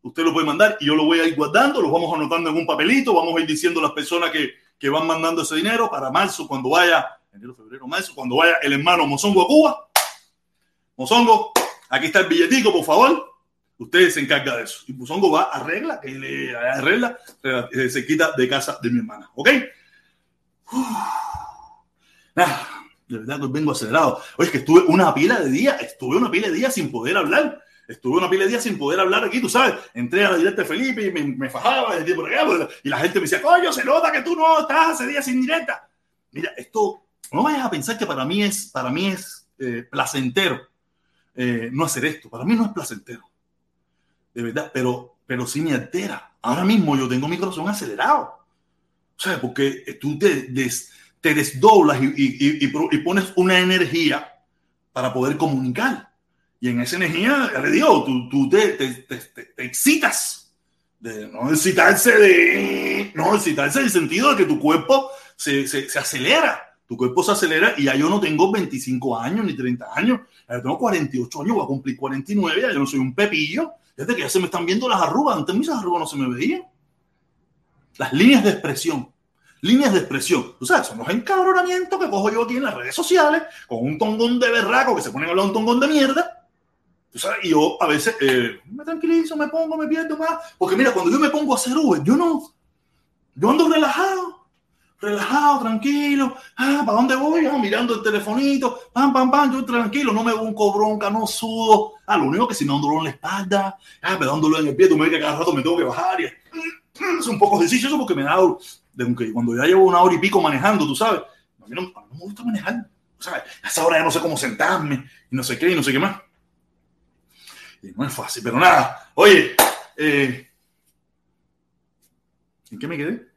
Usted lo puede mandar y yo lo voy a ir guardando, lo vamos anotando en un papelito, vamos a ir diciendo a las personas que, que van mandando ese dinero para marzo, cuando vaya, enero, febrero, marzo, cuando vaya el hermano Mozongo a Cuba. Mozongo, aquí está el billetico, por favor. Usted se encarga de eso. Y Mozongo va arregla, que le arregla, se quita de casa de mi hermana. ¿Ok? [sighs] Nada de verdad que vengo acelerado. Oye, es que estuve una pila de días, estuve una pila de días sin poder hablar. Estuve una pila de días sin poder hablar aquí, tú sabes. Entré a la directa de Felipe y me, me fajaba de por y la gente me decía, coño, se nota que tú no estás hace días sin directa. Mira, esto, no vayas a pensar que para mí es, para mí es eh, placentero eh, no hacer esto. Para mí no es placentero. De verdad, pero, pero sí me altera. Ahora mismo yo tengo mi corazón acelerado. O sea, porque tú te des, te desdoblas y, y, y, pones una energía para poder comunicar. Y en esa energía, ya le digo, tú, tú te, te, te, excitas. No excitarse de. No excitarse en el sentido de que tu cuerpo se, se, acelera. Tu cuerpo se acelera y ya yo no tengo 25 años ni 30 años. Ya tengo 48 años, voy a cumplir 49. Ya yo no soy un pepillo. Desde que ya se me están viendo las arrugas. Antes mis arrugas no se me veían. Las líneas de expresión líneas de expresión. Tú sabes, son los encabronamientos que cojo yo aquí en las redes sociales con un tongón de berraco que se pone a hablar un tongón de mierda. Tú sabes, y yo a veces eh, me tranquilizo, me pongo, me pierdo más. Porque mira, cuando yo me pongo a hacer Uber, yo no, yo ando relajado, relajado, tranquilo. Ah, ¿para dónde voy? Ah, mirando el telefonito, pam, pam, pam, yo tranquilo, no me un bronca, no sudo. Ah, lo único que si me da un dolor en la espalda, ah, me da un dolor en el pie, tú me ves que cada rato me tengo que bajar y es un poco ejercicio eso porque me da de cuando ya llevo una hora y pico manejando, tú sabes, a mí no, me gusta manejar. O a esa hora ya no sé cómo sentarme y no sé qué y no sé qué más. Y no es fácil, pero nada. Oye, eh, ¿en qué me quedé?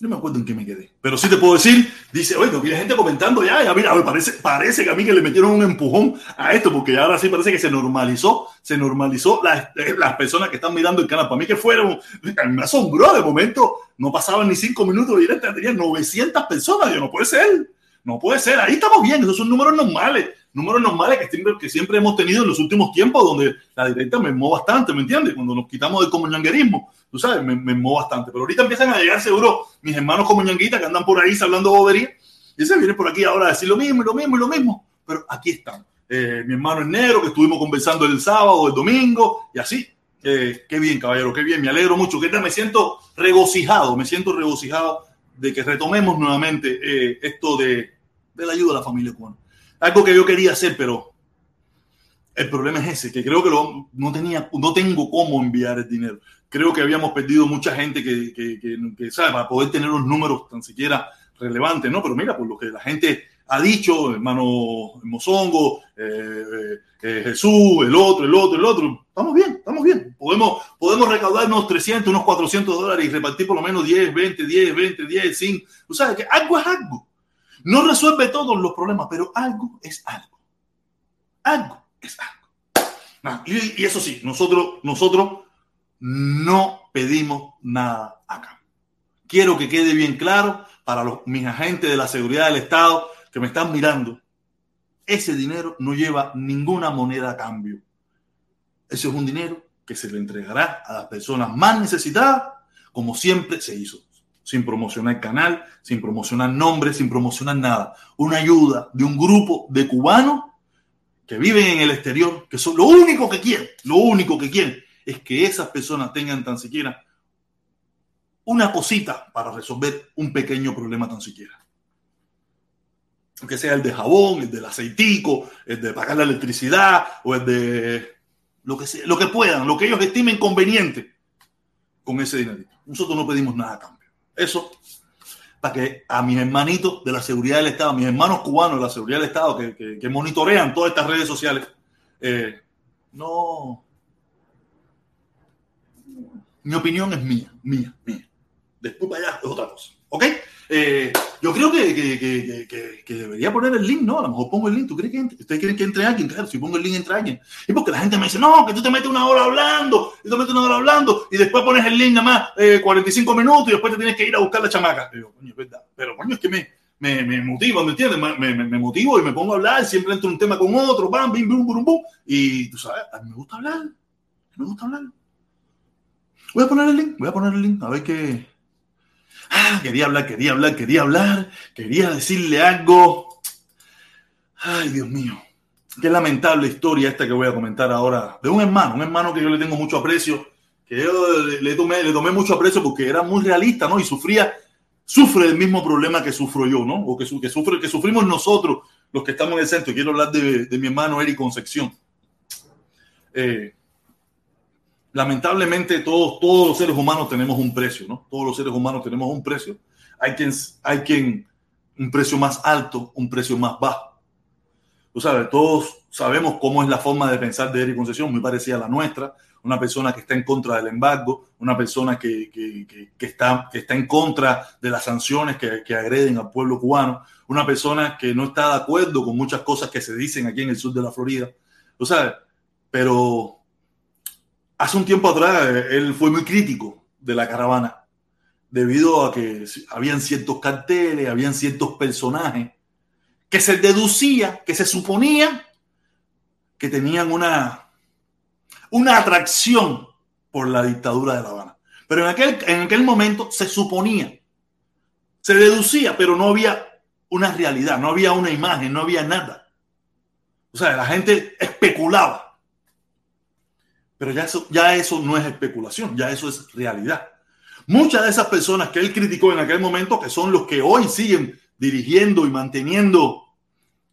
No me acuerdo en qué me quedé. Pero sí te puedo decir, dice, oye, hay gente comentando ya, ya mira, parece, parece que a mí que le metieron un empujón a esto, porque ahora sí parece que se normalizó, se normalizó las, las personas que están mirando el canal. Para mí que fueron, me asombró de momento, no pasaban ni cinco minutos directa, tenían 900 personas, yo no puede ser, no puede ser, ahí estamos bien, esos son números normales números normales que siempre, que siempre hemos tenido en los últimos tiempos, donde la directa me movió bastante, ¿me entiendes? Cuando nos quitamos del comunanguerismo, tú sabes, me, me bastante. Pero ahorita empiezan a llegar seguro mis hermanos comunanguitas que andan por ahí hablando bobería, y se viene por aquí ahora a decir lo mismo y lo mismo y lo mismo. Pero aquí están. Eh, mi hermano es negro, que estuvimos conversando el sábado, el domingo, y así. Eh, qué bien, caballero, qué bien. Me alegro mucho. Que me siento regocijado, me siento regocijado de que retomemos nuevamente eh, esto de, de la ayuda a la familia cubana algo que yo quería hacer, pero el problema es ese, que creo que no, tenía, no tengo cómo enviar el dinero. Creo que habíamos perdido mucha gente que, que, que, ¿sabe? Para poder tener los números tan siquiera relevantes, ¿no? Pero mira, por lo que la gente ha dicho, hermano Mozongo, eh, eh, eh, Jesús, el otro, el otro, el otro, estamos bien, estamos bien. Podemos, podemos recaudar unos 300, unos 400 dólares y repartir por lo menos 10, 20, 10, 20, 10, 5. O sea, que algo es algo. No resuelve todos los problemas, pero algo es algo. Algo es algo. y, eso sí, nosotros, nosotros no pedimos nada acá. Quiero que quede bien claro para los, mis agentes de la seguridad del Estado que me están mirando. Ese dinero no lleva ninguna moneda a cambio. Ese es un dinero que se le entregará a las personas más necesitadas, como siempre se hizo sin promocionar canal, sin promocionar nombres, sin promocionar nada. Una ayuda de un grupo de cubanos que viven en el exterior, que son lo único que quieren, lo único que quieren es que esas personas tengan tan siquiera una cosita para resolver un pequeño problema tan siquiera. Aunque sea el de jabón, el del aceitico, el de pagar la electricidad o el de lo que sea, lo que puedan, lo que ellos estimen conveniente con ese dinero. Nosotros no pedimos nada a cambio. Eso para que a mis hermanitos de la seguridad del Estado, a mis hermanos cubanos de la seguridad del Estado que, monitorean todas estas redes sociales, eh, no. Mi opinión es mía, mía, mía. Después para allá es otra cosa. ¿Ok? Eh, yo creo que, debería poner el link, ¿no? A lo mejor pongo el link. ¿Tú crees que entre? ¿Ustedes quieren que entre alguien? Claro, si pongo el link, entra alguien. Y porque la gente me dice, no, que tú te metes una hora hablando, y te metes una hora hablando, y después pones el link nada más 45 eh, minutos y después te tienes que ir a buscar la chamaca. Yo, coño, verdad. Pero, coño, es que me, me, me motiva, ¿me entiendes? Me, me, me, motivo y me pongo a hablar, siempre entro un tema con otro, bam, bim, bum, bum, bum. Y tú sabes, a mí me gusta hablar. Me gusta hablar. Voy a poner el link, voy a poner el link, a ver qué Ah, quería hablar, quería hablar, quería hablar, quería decirle algo. Ay, Dios mío. Qué lamentable historia esta que voy a comentar ahora de un hermano, un hermano que yo le tengo mucho aprecio, que yo le, tomé, le tomé mucho aprecio porque era muy realista, ¿no? Y sufría, sufre el mismo problema que sufro yo, ¿no? O que, que, sufre, que sufrimos nosotros, los que estamos en el centro. Quiero hablar de, de mi hermano Eric Concepción. Eh, lamentablemente todos, todos los seres humanos tenemos un precio, ¿no? Todos los seres humanos tenemos un precio. Hay quien, hay quien un precio más alto, un precio más bajo. Tú sabes, todos sabemos cómo es la forma de pensar de Eric Concesión, muy parecida a la nuestra. Una persona que está en contra del embargo, una persona que, que, que, está, que está en contra de las sanciones que, que agreden al pueblo cubano, una persona que no está de acuerdo con muchas cosas que se dicen aquí en el sur de la Florida. Tú sabes, pero hace un tiempo atrás eh, él fue muy crítico de la caravana debido a que habían ciertos carteles, habían ciertos personajes que se deducía, que se suponía que tenían una, una atracción por la dictadura de La Habana. Pero en aquel, en aquel momento se suponía, Se deducía, pero no había una realidad, no había una imagen, no había nada. O sea, la gente especulaba. Pero ya eso, ya eso no es especulación, ya eso es realidad. Muchas de esas personas que él criticó en aquel momento, que son los que hoy siguen dirigiendo y manteniendo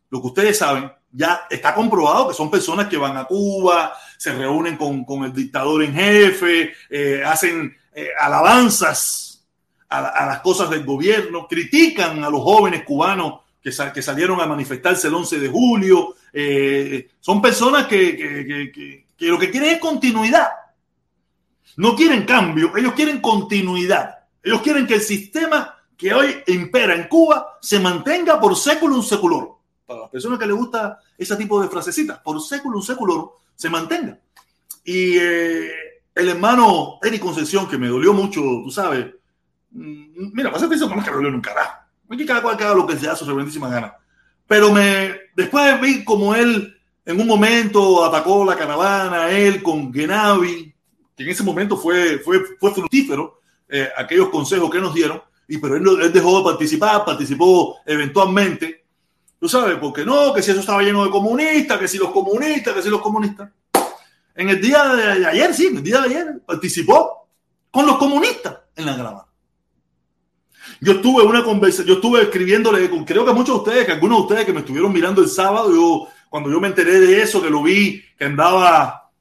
lo que ustedes saben, ya está comprobado que son personas que van a Cuba, se reúnen con, con el dictador en jefe, eh, hacen eh, alabanzas a, las cosas del gobierno, critican a los jóvenes cubanos que, que salieron a manifestarse el 11 de julio. Eh, son personas que lo que quieren es continuidad. No quieren cambio, ellos quieren continuidad. Ellos quieren que el sistema que hoy impera en Cuba se mantenga por século un seculor. Para las personas que les gusta ese tipo de frasecitas, por século un seculor se mantenga. Y eh, el hermano Eric Concepción, que me dolió mucho, tú sabes, mm, mira, pasa eso no que me dolió un carajo. Aquí cada cual haga lo que sea su reverendísima gana. Pero me, después vi como él en un momento atacó la caravana, él con Genavi, que en ese momento fue, fue, fue fructífero, eh, aquellos consejos que nos dieron, y pero él, dejó de participar, participó eventualmente, tú sabes, porque no, que si eso estaba lleno de comunistas, que si los comunistas, que si los comunistas. En el día de ayer, sí, en el día de ayer, participó con los comunistas en la grama. Yo estuve una conversación, yo estuve escribiéndole, creo que muchos de ustedes, que algunos de ustedes que me estuvieron mirando el sábado, yo, cuando yo me enteré de eso, que lo vi, que andaba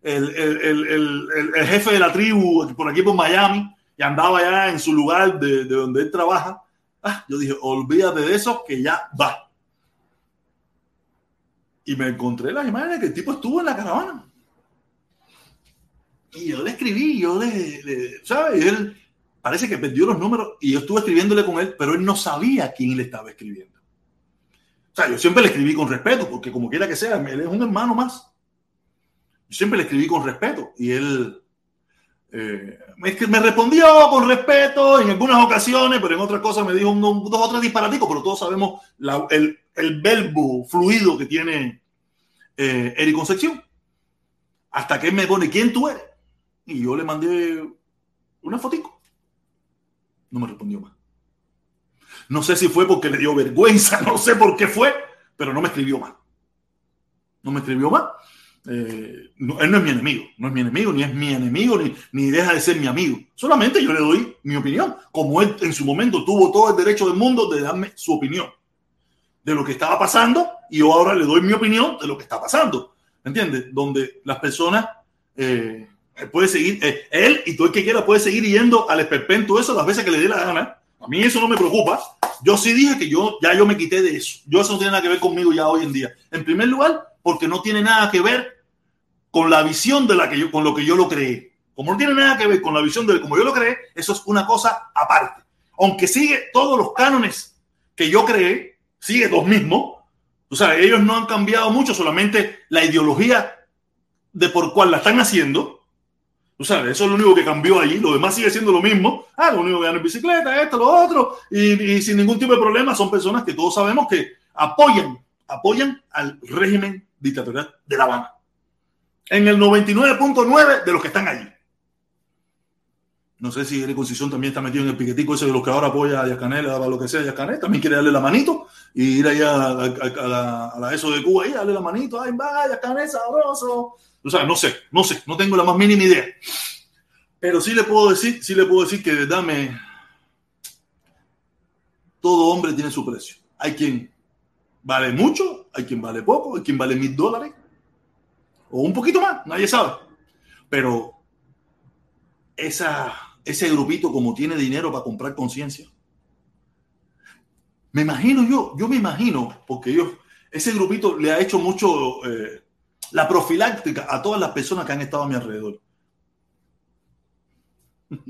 el, el, el, jefe de la tribu por aquí por Miami y andaba ya en su lugar de, de donde él trabaja. Ah, yo dije, olvídate de eso, que ya va. Y me encontré las imágenes que el tipo estuvo en la caravana. Y yo le escribí, yo le, le ¿sabes? él parece que perdió los números y yo estuve escribiéndole con él, pero él no sabía quién le estaba escribiendo. O sea, yo siempre le escribí con respeto, porque como quiera que sea, él es un hermano más siempre le escribí con respeto y él eh, me, respondió con respeto en algunas ocasiones, pero en otras cosas me dijo un, dos o tres disparaticos, pero todos sabemos el, el, verbo fluido que tiene eh, Eric Concepción. Hasta que él me pone, ¿quién tú eres? Y yo le mandé una fotico. No me respondió más. No sé si fue porque le dio vergüenza, [laughs] no sé por qué fue, pero no me escribió más. No me escribió más. Eh, él no es mi enemigo, no es mi enemigo, ni es mi enemigo, ni, ni deja de ser mi amigo. Solamente yo le doy mi opinión, como él en su momento tuvo todo el derecho del mundo de darme su opinión de lo que estaba pasando y yo ahora le doy mi opinión de lo que está pasando. ¿Entiendes? Donde las personas eh, puede seguir, eh, él y todo el que quiera puede seguir yendo al esperpento eso las veces que le dé la gana. A mí eso no me preocupa. Yo sí dije que yo ya yo me quité de eso. Yo eso no tiene nada que ver conmigo ya hoy en día. En primer lugar, porque no tiene nada que ver con la visión de la que yo, con lo que yo lo creé. Como no tiene nada que ver con la visión de como yo lo creé, eso es una cosa aparte. Aunque sigue todos los cánones que yo creé, sigue los mismos. O sea, ellos no han cambiado mucho, solamente la ideología de por cuál la están haciendo. O sea, eso es lo único que cambió allí. Lo demás sigue siendo lo mismo. Ah, lo único que dan en bicicleta, esto, lo otro. Y, sin ningún tipo de problema son personas que todos sabemos que apoyan, apoyan al régimen dictatorial de La Habana. En el 99.9 de los que están allí. No sé si Eric Concisión también está metido en el piquetico ese de los que ahora apoya a Yacanel, a lo que sea Yacanel. También quiere darle la manito y ir allá a, la, ESO de Cuba y darle la manito. Ay, va, Yacanel, sabroso. No sé, no sé, no tengo la más mínima idea. Pero sí le puedo decir, sí le puedo decir que dame. Todo hombre tiene su precio. Hay quien vale mucho, hay quien vale poco, hay quien vale mil dólares, o un poquito más, nadie sabe. Pero ese grupito como tiene dinero para comprar conciencia, me imagino yo, yo me imagino, porque yo, ese grupito le ha hecho mucho eh, la profiláctica a todas las personas que han estado a mi alrededor. [laughs]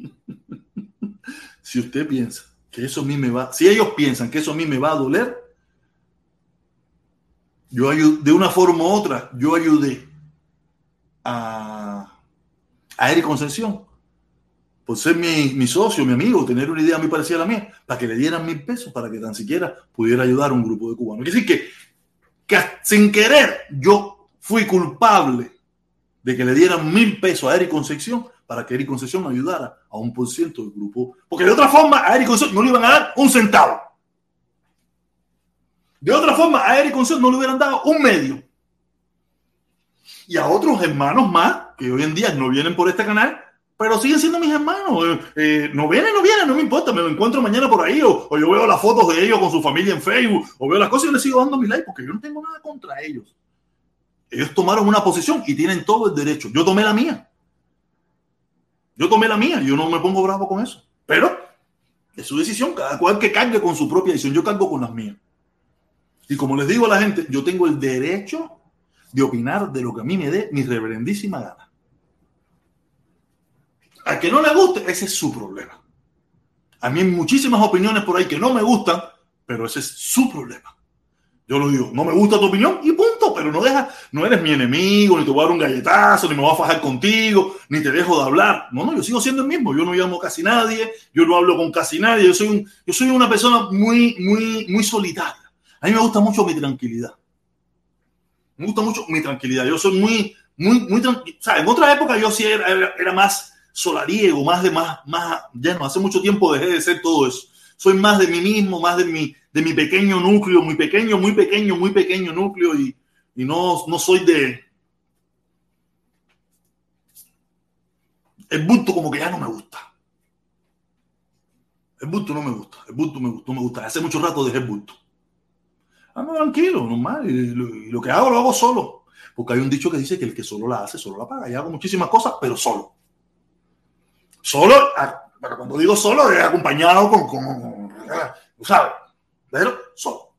si usted piensa que eso a mí me va, si ellos piensan que eso a mí me va a doler, yo de una forma u otra, yo ayudé a, a Eric Concepción por ser mi, mi, socio, mi amigo, tener una idea muy parecida a la mía, para que le dieran mil pesos para que tan siquiera pudiera ayudar a un grupo de cubanos. Es decir, que, que sin querer yo fui culpable de que le dieran mil pesos a Eric Concepción para que Eric Concesión ayudara a un por ciento del grupo. Porque de otra forma a Eric Concesión no le iban a dar un centavo. De otra forma a Eric Concesión no le hubieran dado un medio. Y a otros hermanos más que hoy en día no vienen por este canal, pero siguen siendo mis hermanos. Eh, eh, no vienen, no vienen, no me importa. Me lo encuentro mañana por ahí o, o, yo veo las fotos de ellos con su familia en Facebook o veo las cosas y yo les sigo dando mi like porque yo no tengo nada contra ellos. Ellos tomaron una posición y tienen todo el derecho. Yo tomé la mía. Yo tomé la mía, yo no me pongo bravo con eso. Pero es su decisión, cada cual que cargue con su propia decisión. Yo cargo con las mías. Y como les digo a la gente, yo tengo el derecho de opinar de lo que a mí me dé mi reverendísima gana. A que no le guste, ese es su problema. A mí hay muchísimas opiniones por ahí que no me gustan, pero ese es su problema. Yo lo digo, no me gusta tu opinión y punto, pero no deja, no eres mi enemigo, ni te voy a dar un galletazo, ni me voy a fajar contigo, ni te dejo de hablar. No, no, yo sigo siendo el mismo. Yo no llamo casi nadie, yo no hablo con casi nadie. Yo soy, un, yo soy una persona muy, muy, muy solitaria. A mí me gusta mucho mi tranquilidad. Me gusta mucho mi tranquilidad. Yo soy muy, muy, muy tranquilo. O sea, en otra época yo sí era, era, era más solariego, más de más, más, ya no, hace mucho tiempo dejé de ser todo eso. Soy más de mí mismo, más de mi, de mi pequeño núcleo, muy pequeño, muy pequeño, muy pequeño núcleo y, y no, no soy de... El bulto como que ya no me gusta. El bulto no me gusta. El bulto me gusta, no me gusta. Hace mucho rato dejé el bulto. Ando tranquilo, normal. Y lo, que hago lo hago solo. Porque hay un dicho que dice que el que solo la hace, solo la paga. Y hago muchísimas cosas, pero solo. Solo, pero cuando digo solo, es acompañado con, con, ¿sabes? Pero solo.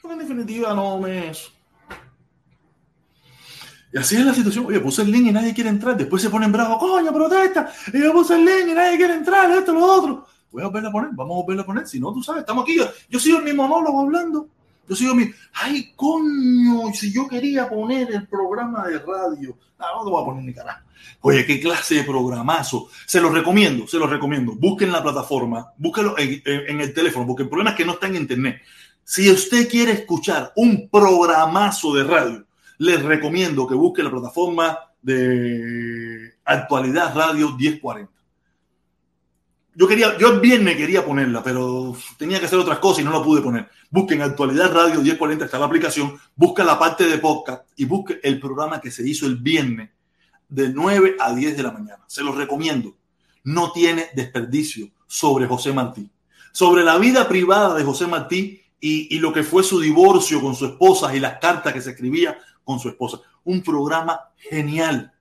Porque en definitiva no me... Y así es la situación. Oye, puse el link y nadie quiere entrar. Después se ponen bravos, coño, protesta. Y yo puse el link y nadie quiere entrar, esto, lo otro. Voy a volverla a poner, vamos a volverla a poner. Si no, tú sabes, estamos aquí. Yo, yo sigo en mi monólogo hablando. Yo sigo mi. Ay, coño, si yo quería poner el programa de radio. No, no te voy a poner ni carajo. Oye, qué clase de programazo. Se los recomiendo, se los recomiendo. Busquen la plataforma, búsquenlo en, en, el teléfono, porque el problema es que no está en internet. Si usted quiere escuchar un programazo de radio, les recomiendo que busque la plataforma de Actualidad Radio 1040. Yo quería, yo el viernes quería ponerla, pero tenía que hacer otras cosas y no la pude poner. Busquen Actualidad Radio 1040, está la aplicación, busca la parte de podcast y busque el programa que se hizo el viernes de 9 a 10 de la mañana. Se los recomiendo. No tiene desperdicio sobre José Martí. Sobre la vida privada de José Martí y, y, lo que fue su divorcio con su esposa y las cartas que se escribía con su esposa. Un programa genial.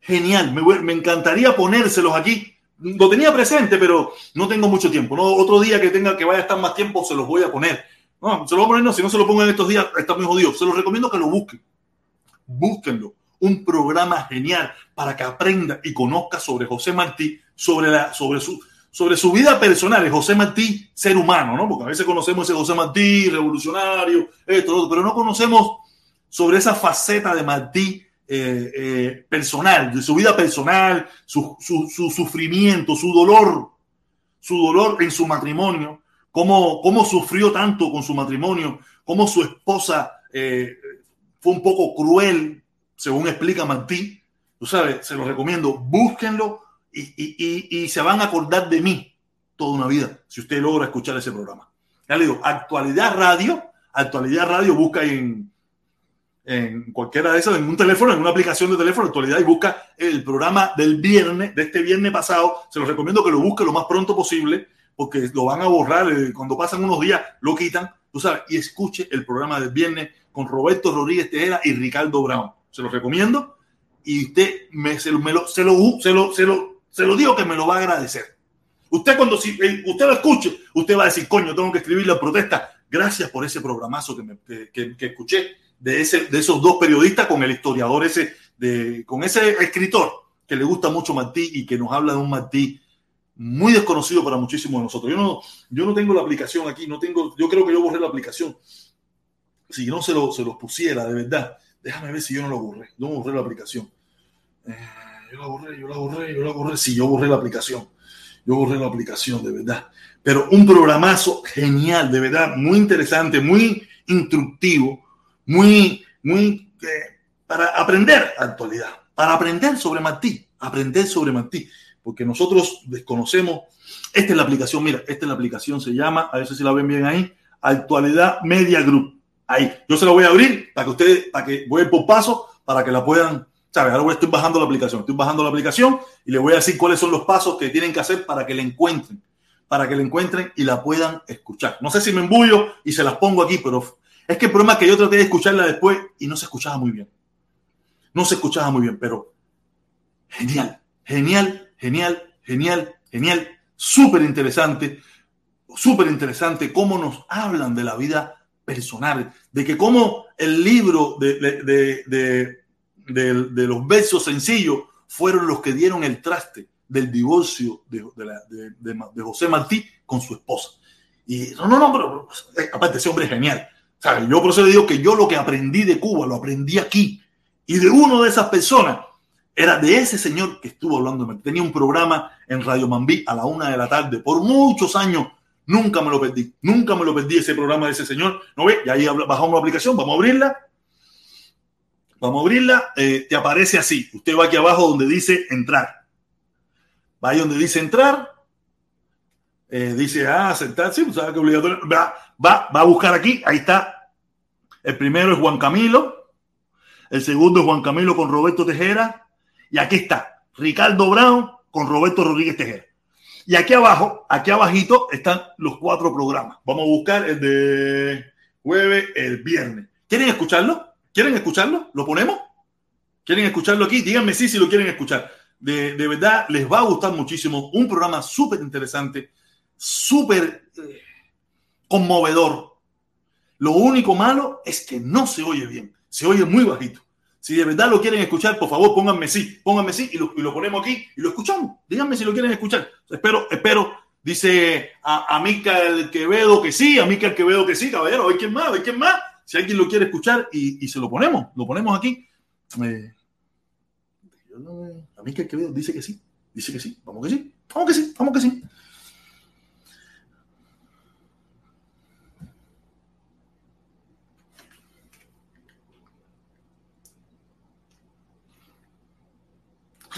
Genial. Me, encantaría ponérselos aquí. Lo tenía presente, pero no tengo mucho tiempo. ¿no? Otro día que tenga que vaya a estar más tiempo, se los voy a poner. No, se lo voy a poner, no, si no se lo pongo en estos días, está muy jodido. Se los recomiendo que lo busquen. Búsquenlo un programa genial para que aprenda y conozca sobre José Martí, sobre, la, sobre, su, sobre su vida personal, José Martí, ser humano, ¿no? Porque a veces conocemos ese José Martí, revolucionario, esto, pero no conocemos sobre esa faceta de Martí eh, eh, personal, de su vida personal, su, su, su, sufrimiento, su dolor, su dolor en su matrimonio, cómo, cómo sufrió tanto con su matrimonio, cómo su esposa eh, fue un poco cruel según explica Martí, tú sabes, se lo recomiendo, búsquenlo y, y, y, y, se van a acordar de mí toda una vida si usted logra escuchar ese programa. Ya le digo, Actualidad Radio, Actualidad Radio, busca en, en cualquiera de esos, en un teléfono, en una aplicación de teléfono, Actualidad, y busca el programa del viernes, de este viernes pasado. Se lo recomiendo que lo busque lo más pronto posible, porque lo van a borrar, eh, cuando pasan unos días lo quitan, tú sabes, y escuche el programa del viernes con Roberto Rodríguez Tejera y Ricardo Brown se lo recomiendo y usted me, se, lo, se, lo, se, lo, se, lo, se lo digo que me lo va a agradecer. Usted cuando si, usted lo escuche, usted va a decir, coño, tengo que escribir la protesta. Gracias por ese programazo que, que, que escuché de, ese, de esos dos periodistas con el historiador ese, de, con ese escritor que le gusta mucho Martí y que nos habla de un Martí muy desconocido para muchísimos de nosotros. Yo no, yo no tengo la aplicación aquí, no tengo, yo creo que yo borré la aplicación. Si no se, lo, se los pusiera, de verdad Déjame ver si yo no lo borré. Yo borré la aplicación. Eh, yo la borré, yo la borré, yo la borré. Sí, yo borré la aplicación. Yo borré la aplicación, de verdad. Pero un programazo genial, de verdad, muy interesante, muy instructivo, muy, muy eh, para aprender actualidad, para aprender sobre Martí. aprender sobre Martí, porque nosotros desconocemos. Esta es la aplicación, mira, esta es la aplicación, se llama, a ver si la ven bien ahí, Actualidad Media Group. Ahí, yo se la voy a abrir para que ustedes, para que voy por paso, para que la puedan, ¿sabes? Ahora estoy bajando la aplicación, estoy bajando la aplicación y les voy a decir cuáles son los pasos que tienen que hacer para que la encuentren, para que la encuentren y la puedan escuchar. No sé si me embullo y se las pongo aquí, pero es que el problema es que yo traté de escucharla después y no se escuchaba muy bien. No se escuchaba muy bien, pero genial, genial, genial, genial, genial, súper interesante, súper interesante cómo nos hablan de la vida personal, de que cómo el libro de, de, los versos sencillos fueron los que dieron el traste del divorcio de, José Martí con su esposa. Y no, no, no, pero eh, aparte ese hombre es genial. Yo por eso que yo lo que aprendí de Cuba lo aprendí aquí. Y de uno de esas personas era de ese señor que estuvo hablando. Tenía un programa en Radio Mambí a la una de la tarde por muchos años Nunca me lo perdí. Nunca me lo perdí ese programa de ese señor. ¿No ve? Y ahí bajamos la aplicación. Vamos a abrirla. Vamos a abrirla. Eh, te aparece así. Usted va aquí abajo donde dice entrar. Va ahí donde dice entrar. Eh, dice, ah, sentar. Sí, ¿sabes qué obligatorio? Va, va, va a buscar aquí. Ahí está. El primero es Juan Camilo. El segundo es Juan Camilo con Roberto Tejera. Y aquí está. Ricardo Brown con Roberto Rodríguez Tejera. Y aquí abajo, aquí abajito están los cuatro programas. Vamos a buscar el de jueves, el viernes. ¿Quieren escucharlo? ¿Quieren escucharlo? ¿Lo ponemos? ¿Quieren escucharlo aquí? Díganme sí si lo quieren escuchar. De, verdad, les va a gustar muchísimo. Un programa súper interesante, súper eh, conmovedor. Lo único malo es que no se oye bien. Se oye muy bajito. Si de verdad lo quieren escuchar, por favor, pónganme sí, pónganme sí y lo, y lo ponemos aquí y lo escuchamos. Díganme si lo quieren escuchar. Espero, espero, dice a, a el Quevedo que sí, a el Quevedo que sí, caballero, hay quien más, hay quien más. Si alguien lo quiere escuchar y, y se lo ponemos, lo ponemos aquí. Eh, a Mica Quevedo dice que sí, dice que sí, vamos que sí, vamos que sí, vamos que sí.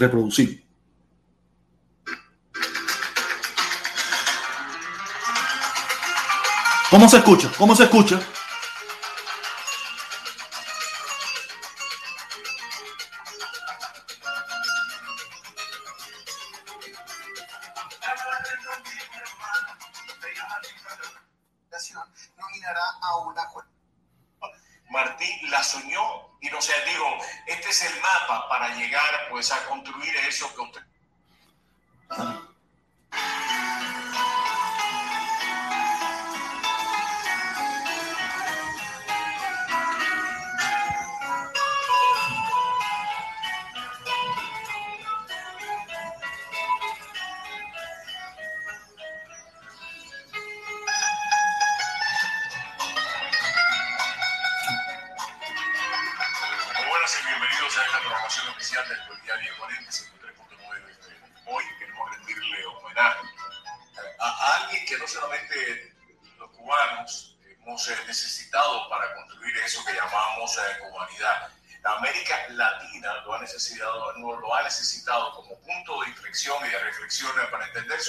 Reproducir. ¿Cómo se escucha? ¿Cómo se escucha?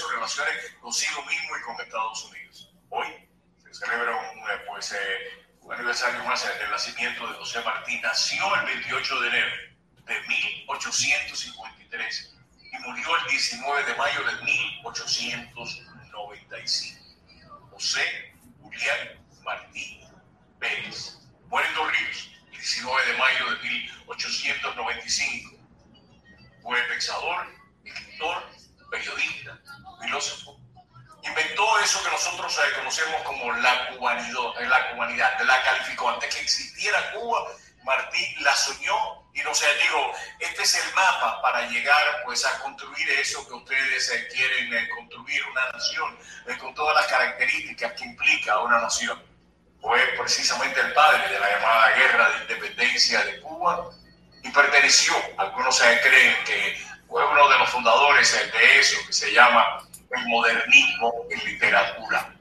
sus relaciones consigo mismo y con Estados Unidos. Hoy se celebra un, eh, pues, eh, un aniversario más eh, del nacimiento de José Martí. Nació el 28 de enero de 1853 y murió el 19 de mayo de 1895. José Julián Martí Pérez. Muere en Dos Ríos, el 19 de mayo de 1895. Fue pensador, escritor, periodista, filósofo, inventó eso que nosotros eh, conocemos como la cubanidad, eh, la cubanidad, la calificó. Antes que existiera Cuba, Martí la soñó y no sé, digo, este es el mapa para llegar pues a construir eso que ustedes eh, quieren construir, una nación con todas las características que implica una nación. Fue precisamente el padre de la llamada guerra de independencia de Cuba y perteneció, algunos creen que fue uno de los fundadores de eso, que se llama el modernismo en literatura.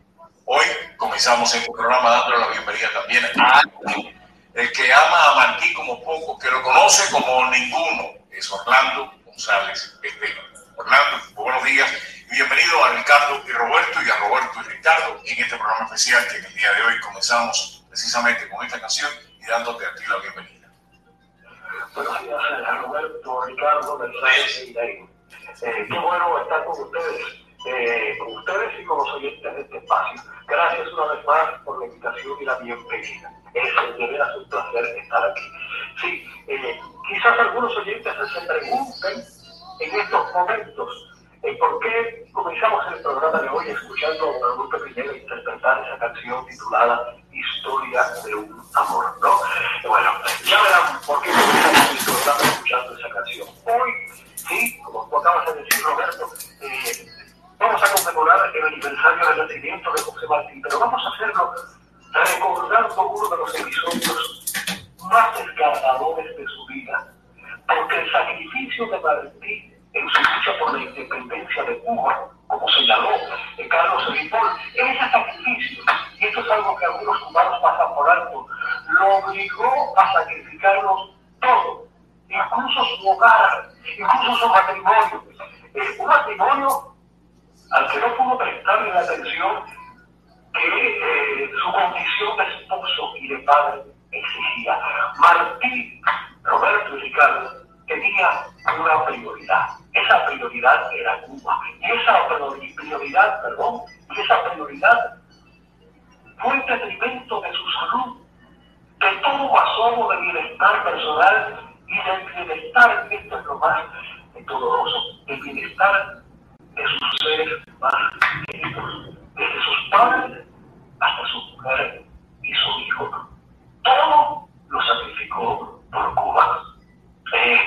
Hoy comenzamos este programa dándole la bienvenida también a alguien, el que ama a Martí como poco, que lo conoce como ninguno, es Orlando González Estela. Orlando, buenos días y bienvenido a Ricardo y Roberto y a Roberto y Ricardo en este programa especial que en el día de hoy comenzamos precisamente con esta canción y dándote a ti la bienvenida. Buenos días, Roberto, Ricardo, Mercedes y Eh, qué bueno estar con ustedes, eh, con ustedes y con los oyentes de este espacio. Gracias una vez más por la invitación y la bienvenida. Es de veras un placer estar aquí. Sí, eh, quizás algunos oyentes se pregunten en estos momentos eh, ¿Por qué comenzamos el programa de hoy escuchando a Guadalupe Pineda interpretar esa canción titulada Historia de un amor? ¿no? Bueno, ya verán por qué comenzamos el programa escuchando esa canción. Hoy, sí, como tú acabas de decir, Roberto, eh, vamos a conmemorar el aniversario del nacimiento de José Martín, pero vamos a hacerlo recordando uno de los episodios más desgarradores de su vida, porque el sacrificio de Martín en su lucha por la independencia de Cuba, como señaló Carlos Ripoll, ese sacrificio, y esto es algo que algunos cubanos pasan por alto, lo obligó a sacrificarlos todo, incluso su hogar, incluso su matrimonio. Un matrimonio al que no pudo prestarle la atención que eh, su condición de esposo y de padre exigía. Martín, Roberto y Ricardo tenía una prioridad. Esa prioridad era Cuba. Y esa prioridad, perdón, y esa prioridad fue en detrimento de su salud, de todo asomo de bienestar personal y del bienestar, esto es lo más doloroso, el bienestar de sus seres más queridos, desde sus padres hasta su mujer y su hijo. Todo lo sacrificó por Cuba. Eh,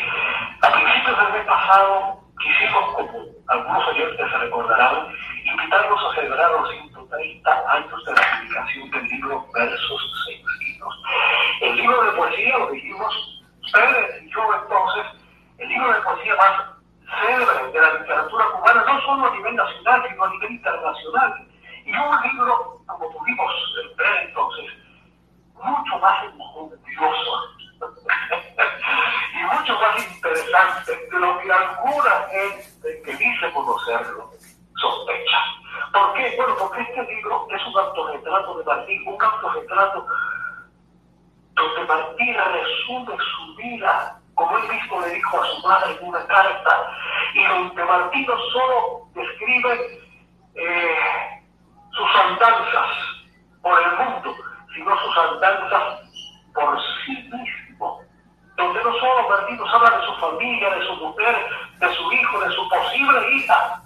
a principios del mes pasado quisimos, como algunos oyentes se recordarán, invitarlos a celebrar los 130 años de la publicación del libro Versos Sencillos. El libro de poesía, lo dijimos ustedes y yo entonces, el libro de poesía más célebre de la literatura cubana, no solo a nivel nacional, sino a nivel internacional. Y un libro, como tuvimos el entonces, mucho más enjundioso y mucho más interesante de lo que alguna gente que dice conocerlo sospecha. ¿Por qué? Bueno, porque este libro es un autorretrato de Martín, un autorretrato donde Martín resume su vida, como él mismo le dijo a su madre en una carta, y donde Martín no solo describe eh, sus andanzas por el mundo, sino sus andanzas por sí mismo, donde no solo Martín habla de su familia, de su mujer, de su hijo, de su posible hija,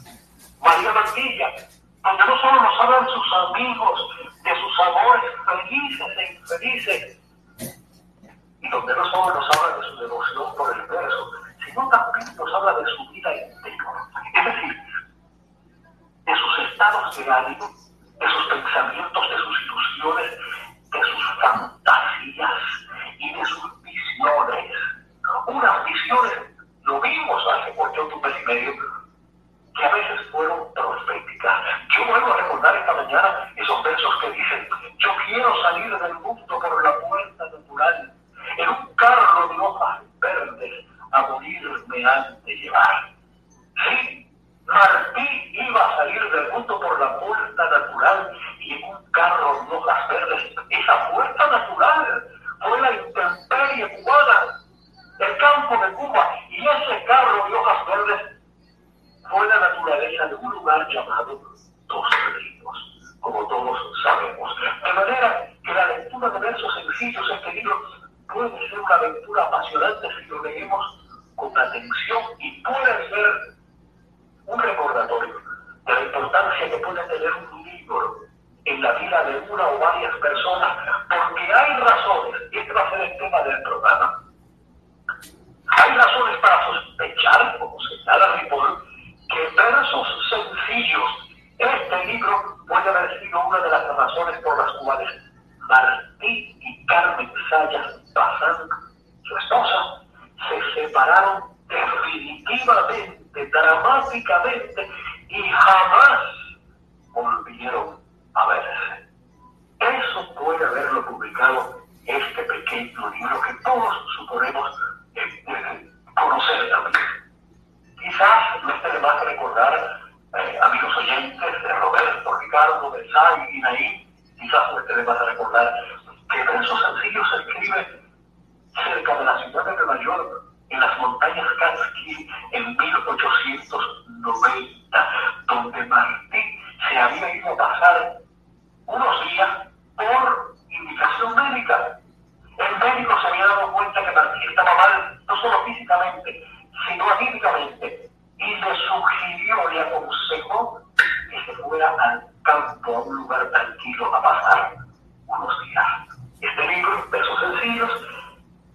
María Mantilla, donde no solo nos hablan sus amigos, de sus amores felices e infelices, y donde no solo nos habla de su devoción por el verso, sino también nos habla de su vida interior, es decir, de sus estados de ánimo, de sus pensamientos, de sus ilusiones, de sus fantasías y de sus visiones. Unas visiones, lo vimos hace cuestión de un mes y medio, que a veces fueron proféticas. Yo vuelvo a recordar esta mañana esos versos que dicen, yo quiero salir del mundo por la puerta natural, en un carro de hojas verdes, a morirme han de llevar. Sí, Martí iba a salir del mundo por la puerta natural y en un carro de hojas verdes. Esa puerta natural fue la intemperie cubana, el campo de Cuba, y ese carro de hojas verdes fue la naturaleza de un lugar llamado Dos Ríos, como todos sabemos. De manera que la lectura de versos sencillos en este libro puede ser una lectura apasionante si lo leemos con atención y puede ser un recordatorio de la importancia que puede tener un libro en la vida de una o varias personas, porque hay razones, y este va a ser el tema del programa, hay razones para sospechar, como señala Ripoll, que versos sencillos, este libro puede haber sido una de las razones por las cuales Martín y Carmen Sayas Bazán, su esposa, se separaron definitivamente dramáticamente y jamás volvieron a ver, eso puede haberlo publicado este pequeño libro que todos suponemos conocer también. Quizás no esté de más recordar, eh, amigos oyentes de Roberto, Ricardo, Besay y Naí, quizás no esté de más recordar que versos sencillos se escribe cerca de la ciudad de Nueva York, en las montañas Catskill, en 1890, donde Martí se había ido a pasar unos días por indicación médica. El médico se había dado cuenta que Martí estaba mal, no solo físicamente, sino anímicamente, y le sugirió, le aconsejó que se fuera al campo, a un lugar tranquilo, a pasar unos días. Este libro, versos sencillos,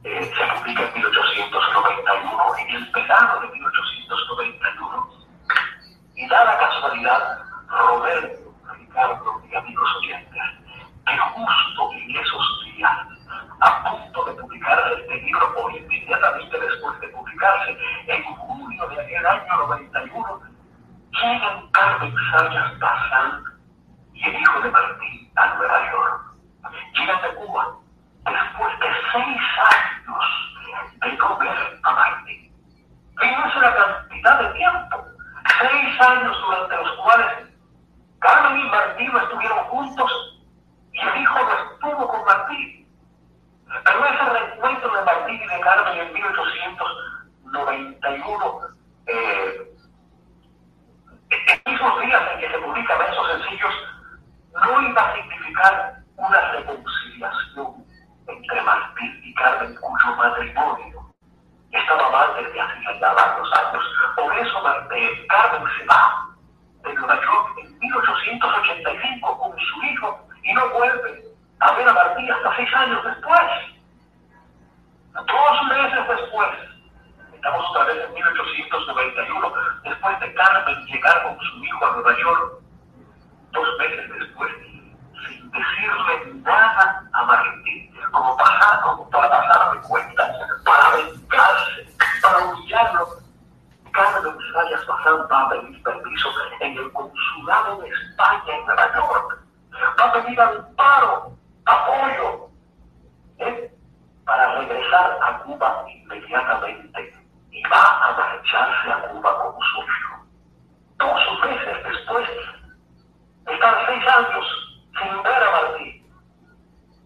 eh, se publica en 1891, en el verano de 1891. Y da la casualidad, Roberto, Ricardo y amigos oyentes, que justo en esos días, a punto de publicarse este libro, o inmediatamente después de publicarse, en junio de aquel año 91, llegan Carmen Sayas Bazán y el hijo de Martín a Nueva York. Llegan de Cuba después de seis años de no ver a Martín. Fíjense la cantidad de tiempo. Seis años durante los cuales Carmen y Martín no estuvieron juntos y el hijo no estuvo con Martín. Pero ese reencuentro de Martín y de Carmen en 1891, eh, en esos días en que se publican esos sencillos, no iba a significar una reconciliación entre Martín y Carmen, cuyo matrimonio estaba mal desde hacía ya varios años. Por eso Martín, Carmen se va de Nueva York en 1885 con su hijo y no vuelve a ver a Martín hasta seis años después. Dos meses después, estamos otra vez en 1891, después de Carmen llegar con su hijo a Nueva York, dos meses después, sin decirle nada a Martín, como, pasar, como para pasarme cuenta, para vengarse, para humillarlo, Carmen Sayas Bazán va a pedir permiso en el consulado de España en Nueva York. Va a pedir amparo, apoyo, ¿eh? para regresar a Cuba inmediatamente y va a marcharse a Cuba con su hijo. Dos meses después de estar seis años sin ver a Martín,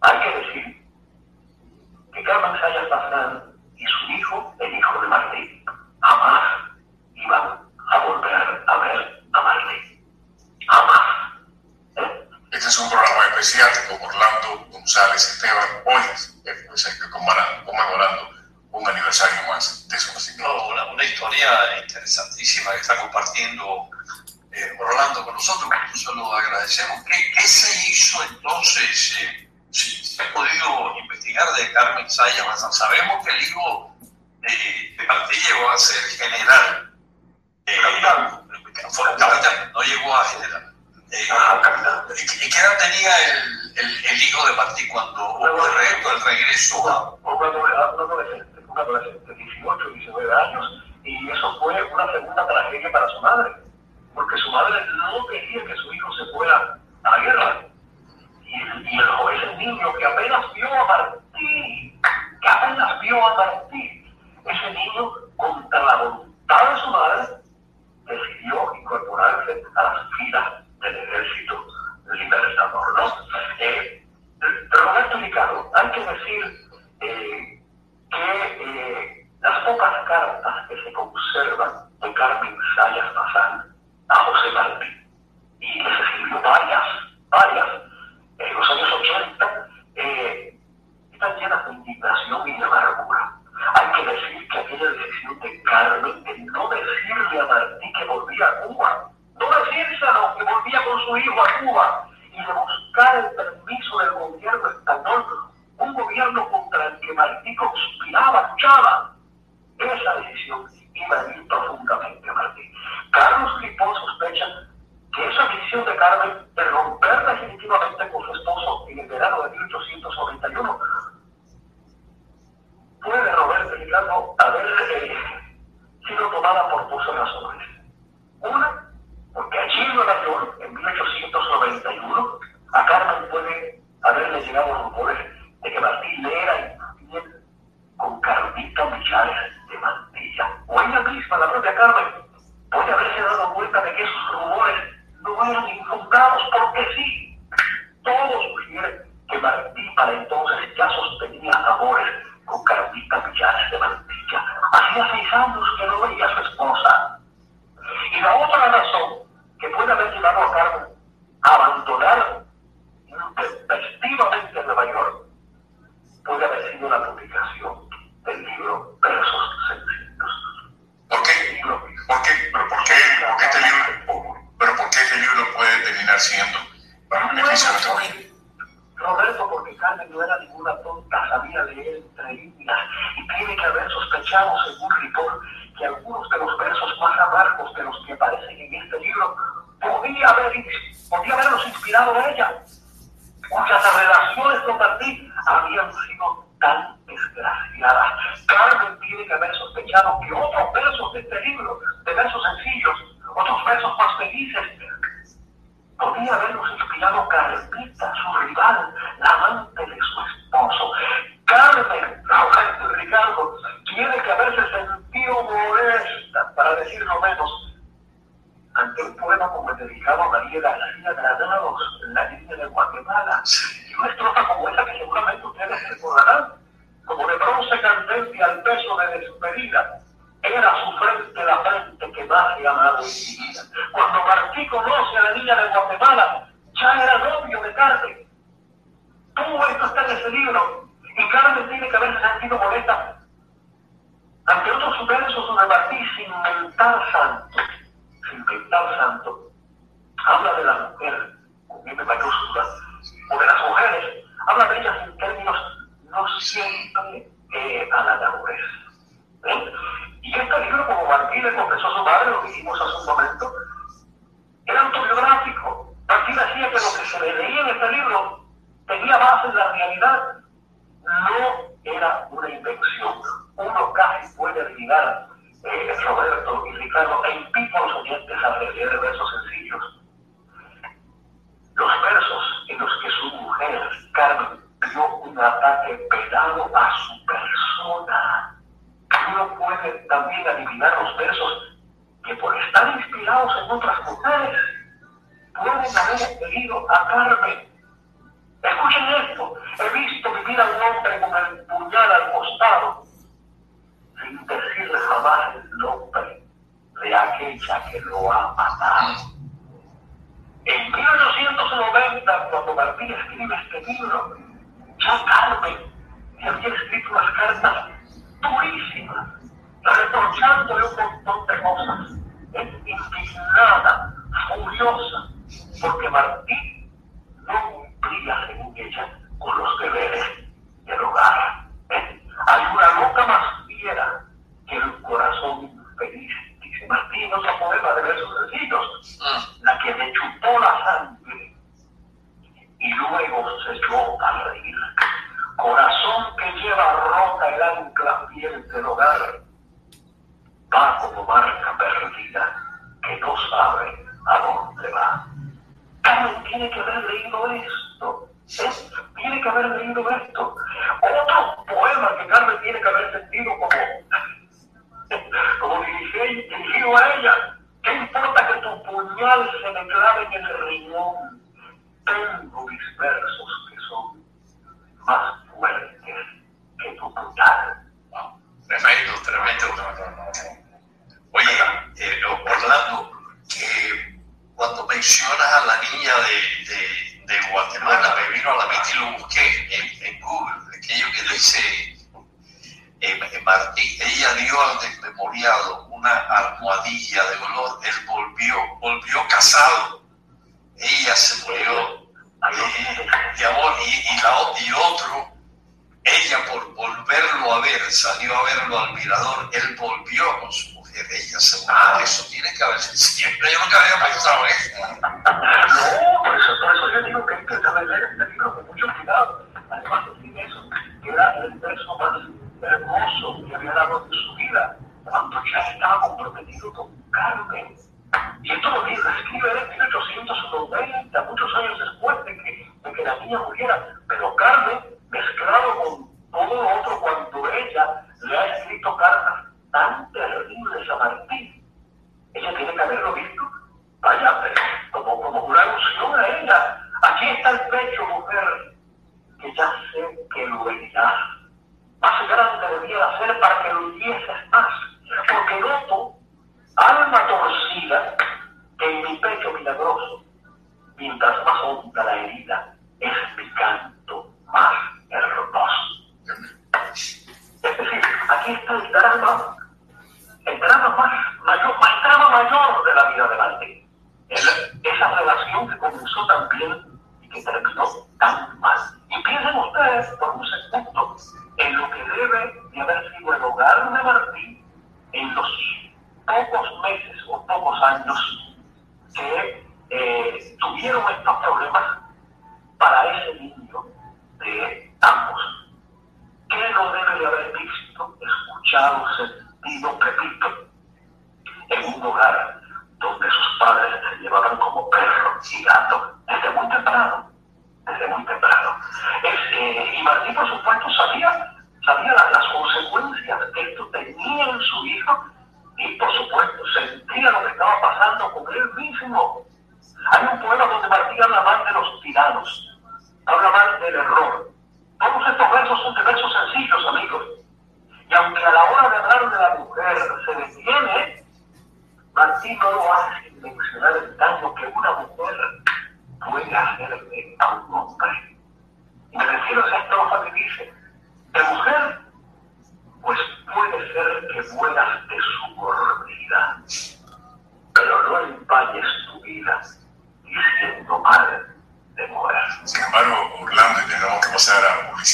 hay que decir que Carmen Sayas Bazán y su hijo, el hijo de Martín, jamás iban a volver a ver a Martín. Jamás. Este es un programa especial con Orlando González Esteban. Hoy pues, conmemorando un aniversario más de su nacimiento. No, una, una, historia interesantísima que está compartiendo eh, Orlando con nosotros, por lo agradecemos. ¿Qué, ¿Qué, se hizo entonces? Eh, si se ha podido investigar de Carmen Sayas Sabemos que el hijo de, de Martí llegó a ser general. Fue capitán, no llegó a general. Eh, ¿Y qué edad tenía el, el, el, hijo de Martí cuando hubo el, el regreso a.? Un adolescente, un adolescente, 18, 19 años, y eso fue una segunda tragedia para su madre, porque su madre no quería que su hijo se fuera a la guerra. Y, y el joven, ese niño que apenas vio a Martí, que apenas vio a Martí, ese niño, contra la voluntad de su madre, decidió incorporarse a las filas del ejército libertador, ¿no? Eh, Roberto Ricardo, hay que decir eh, que eh, las pocas cartas que se conservan de Carmen Sayas Bazán a José Martí, y les escribió varias, varias, en los años 80, están llenas de indignación y de amargura. Hay que decir que aquella decisión de Carmen de no decirle a Martí que volvía a Cuba, no decírselo que volvía con su hijo a Cuba y de buscar el permiso del gobierno español, un gobierno contra el que Martí conspiraba, luchaba. Esa decisión iba a ir profundamente a Martí. Carlos Lipón sospecha que esa decisión de Carmen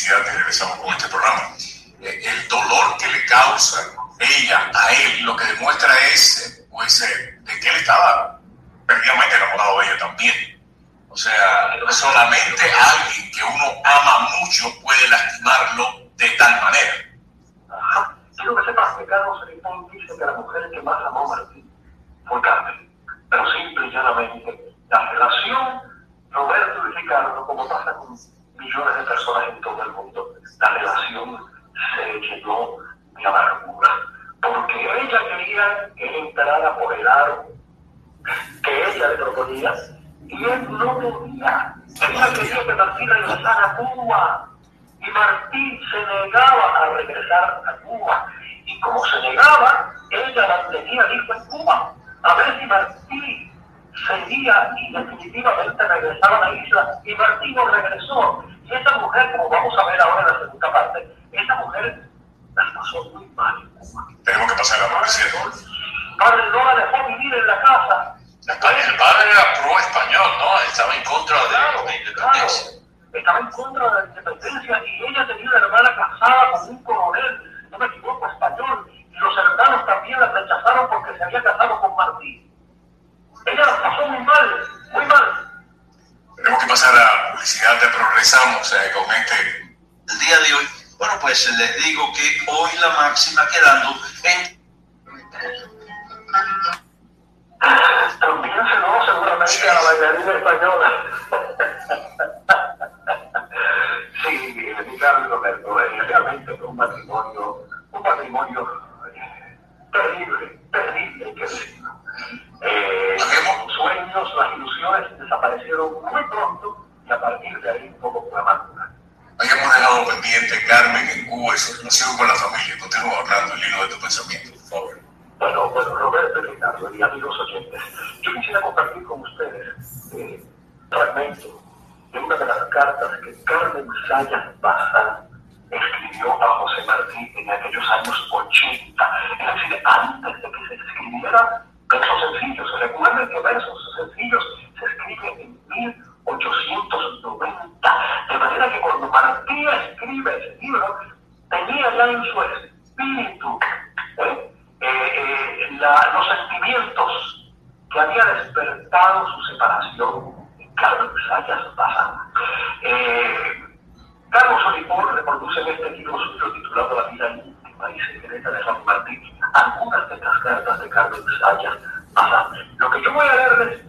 y regresamos con este programa. Eh, El dolor que le causa ella a él, lo que demuestra es, pues, eh, de que él estaba perdidamente enamorado de ella también. O sea, solamente alguien que uno ama mucho puede lastimarlo de tal manera. Quiero que sepas que Carlos Seripón dice que la mujer que más amó Martín fue Carmen. Pero simple y llanamente, la relación Roberto y Ricardo, como pasa con millones de personas en todo el mundo, la relación se llenó de amargura. Porque ella quería que él entrara por el aro que ella le proponía y él no podía. Ella quería que Martín regresara a Cuba y Martín se negaba a regresar a Cuba. Y como se negaba, ella mantenía hijo en Cuba. A ver si Martín seguía y definitivamente regresaba a la isla. Y Martín no regresó. Y esa mujer, como vamos a ver ahora en la segunda parte, esa mujer la pasó muy mal en Cuba. Tenemos que pasar a la publicidad. Padre no la dejó vivir en la casa. El padre, el padre era pro español, ¿no? Estaba en contra de la independencia. claro. Estaba en contra de la independencia y ella tenía una hermana casada con un coronel, no me equivoco, español. Y los hermanos también la rechazaron porque se había casado con Martín. Ella la pasó muy mal, muy mal. Tenemos que pasar a publicidad, te progresamos eh, con este. El día de hoy, bueno, pues les digo que hoy la máxima quedando en También se lo seguramente a la bailarina española. [laughs] sí, Ricardo y Roberto, realmente fue un matrimonio, un matrimonio eh, terrible, terrible, que decirlo. Eh, los sueños, las ilusiones desaparecieron muy pronto y a partir de ahí todo fue amargura. Habíamos dejado pendiente Carmen en Cuba y su relación con la familia. Continúa hablando el hilo de tu pensamiento, por favor. Bueno, bueno, Roberto Ricardo y amigos oyentes, yo quisiera compartir con ustedes eh, un fragmento de una de las cartas que Carmen Sayas Bazán escribió a José Martí en aquellos años 80, es decir, antes de que se escribiera versos sencillos. Recuerden que versos sencillos se escriben en 1890, de manera que cuando Martí escribe ese libro, tenía ya en su espíritu ¿eh? Eh, eh, los sentimientos que había despertado su separación en Carmen Sayas Bazán. Eh, Carlos Olipón reproduce en este libro suyo titulado La vida y secreta de San Martín algunas de las cartas de Carmen Sayas Bazán. Lo que yo voy a leerles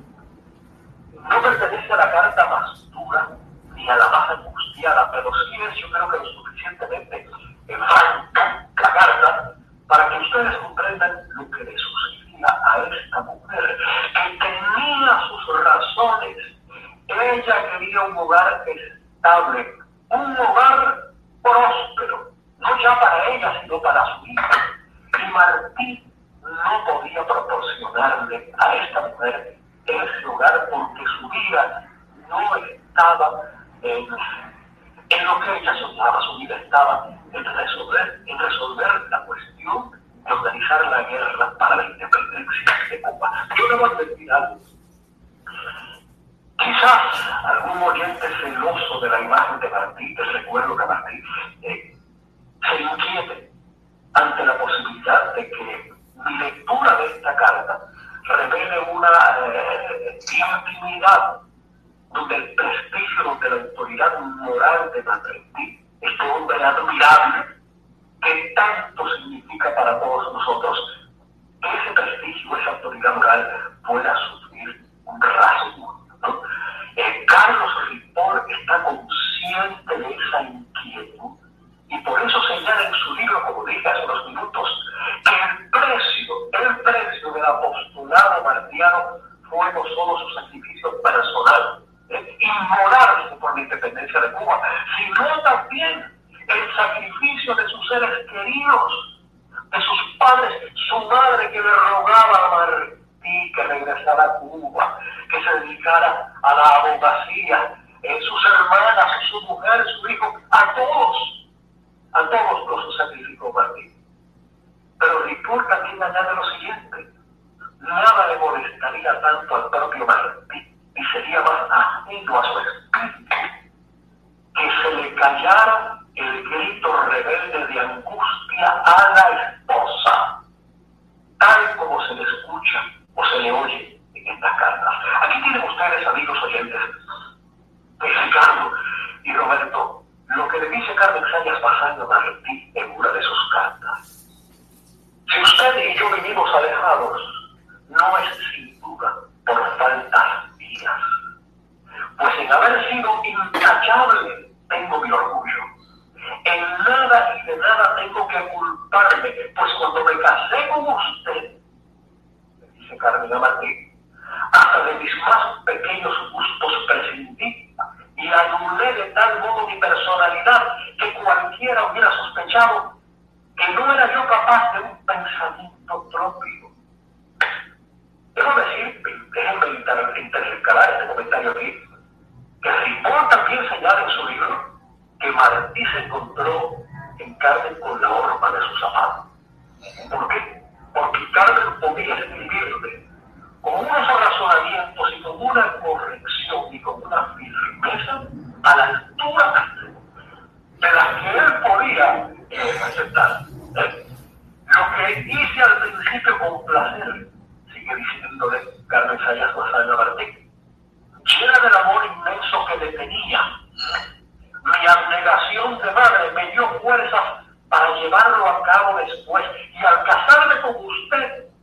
no pertenece a la carta más dura ni a la más angustiada, pero sí es yo creo que lo suficientemente franca la carta para que ustedes comprendan lo que le sucedía a esta mujer, que tenía sus razones. Ella quería un hogar estable, un hogar próspero, no ya para ella, sino para su hija. Y Martín no podía proporcionarle a esta mujer ese hogar porque su vida no estaba en, en lo que ella soñaba, su vida estaba en resolver, en resolver la cuestión guerra para la independencia de Cuba. Yo debo advertir algo. Quizás algún oyente celoso de la imagen de Martí, del recuerdo de Martí, eh, se inquiete ante la posibilidad de que mi lectura de esta carta revele una eh, intimidad donde el prestigio, donde la autoridad moral de Martí, este hombre admirable, que tanto significa para todos nosotros, que ese prestigio, esa autoridad moral pueda sufrir un rasgo. ¿no? Eh, Carlos Ripoll está consciente de esa inquietud y por eso señala en su libro, como dije hace unos minutos, que el precio, el precio del apostolado martiano fue no solo su sacrificio personal, eh, inmolarse por la independencia de Cuba, sino también el sacrificio de sus seres queridos, de sus padres, su madre que le rogaba a Martí que regresara a Cuba, que se dedicara a la abogacía, eh, sus hermanas, su mujer, su hijo, a todos, a todos los sacrificó Martí. Pero Ripoll también añade lo siguiente, nada le molestaría tanto al propio Martí y sería más ajeno a su espíritu que se le callara el grito rebelde de angustia a la esposa, tal como se le escucha o se le oye en estas cartas. Aquí tienen ustedes, amigos oyentes, de Ricardo y Roberto, lo que le dice Carmen Sayas pasando a Martí en una de sus cartas. Si usted y yo vivimos alejados, no es sin duda por faltas mías, pues en haber sido intachable tengo mi orgullo. En nada y de nada tengo que culparme, pues cuando me casé con usted, me dice Carmen Martí, hasta de mis más pequeños gustos prescindí y anulé de tal modo mi personalidad que cualquiera hubiera sospechado que no era yo capaz de un pensamiento propio. Debo decir, déjenme intercalar este comentario aquí, que Ripoll también señala en su libro que Martí se encontró en Carmen con la horma de su zapato. ¿Por qué? Porque Carmen podía escribirle con unos razonamientos y con una corrección y con una firmeza a la altura de las que él podía eh, aceptar. Lo que hice al principio con placer, sigue diciéndole Carmen Sayas Mazana Martí, llena del amor inmenso que le tenía. Mi abnegación de madre me dio fuerzas para llevarlo a cabo después. Y al casarme con usted,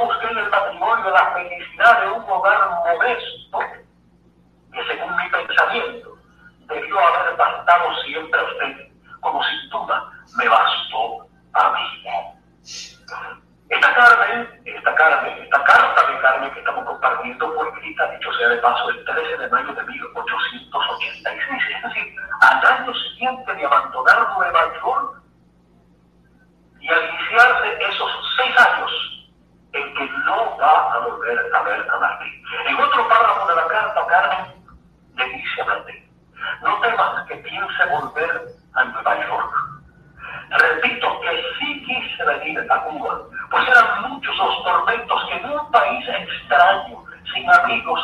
busqué en el matrimonio la felicidad de un hogar modesto, que según mi pensamiento debió haber bastado siempre a usted, como sin duda me bastó a mí. Esta Carmen, esta Carmen, esta carta de Carmen que estamos compartiendo fue escrita, dicho sea de paso, el 13 de mayo de 1886, es decir, al año siguiente de abandonar Nueva York y al iniciarse esos seis años en que no va a volver a ver a Martín. En otro párrafo de la carta, Carmen le dice a Martín, no temas que piense volver a Nueva York. Repito que sí quise venir a Cuba, pues eran muchos los tormentos que en un país extraño, sin amigos,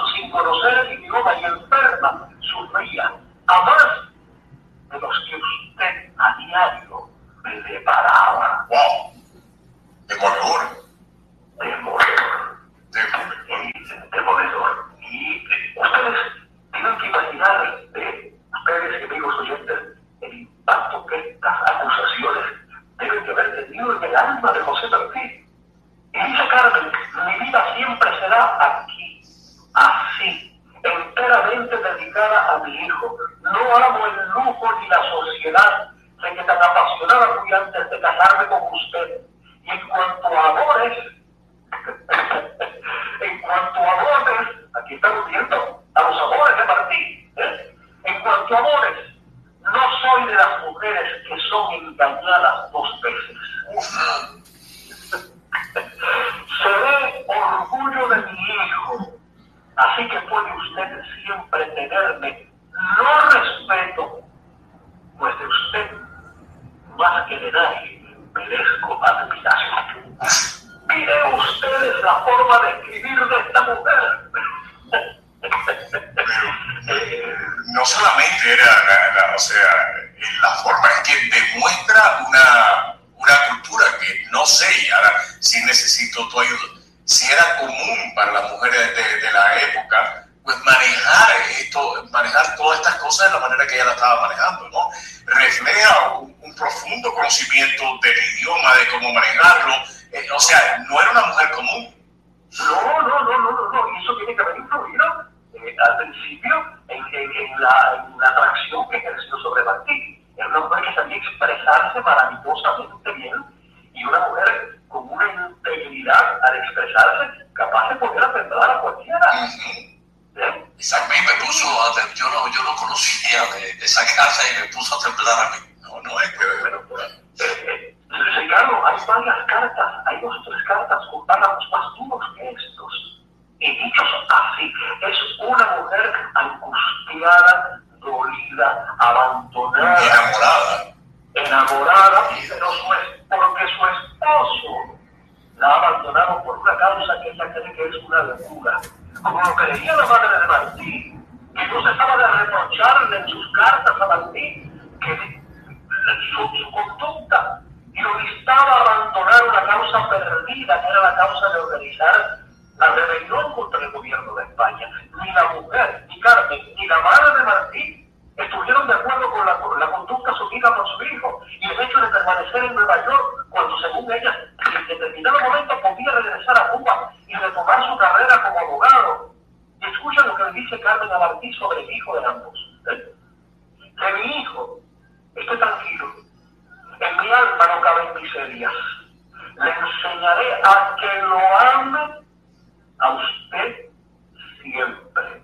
siempre.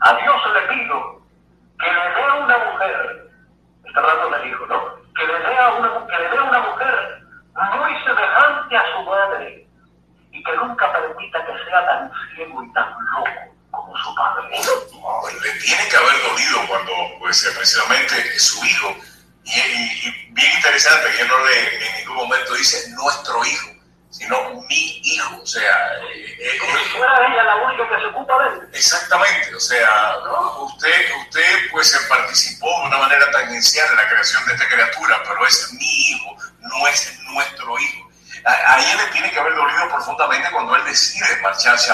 A Dios le pido que le dé a una mujer, está hablando del hijo, ¿no? Que le dé a una, que le dé a una mujer muy semejante a su madre y que nunca permita que sea tan ciego y tan loco como su padre. Le tiene que haber dolido cuando, pues, eh, precisamente su hijo, y, bien interesante que no le en ningún momento dice nuestro hijo 恰恰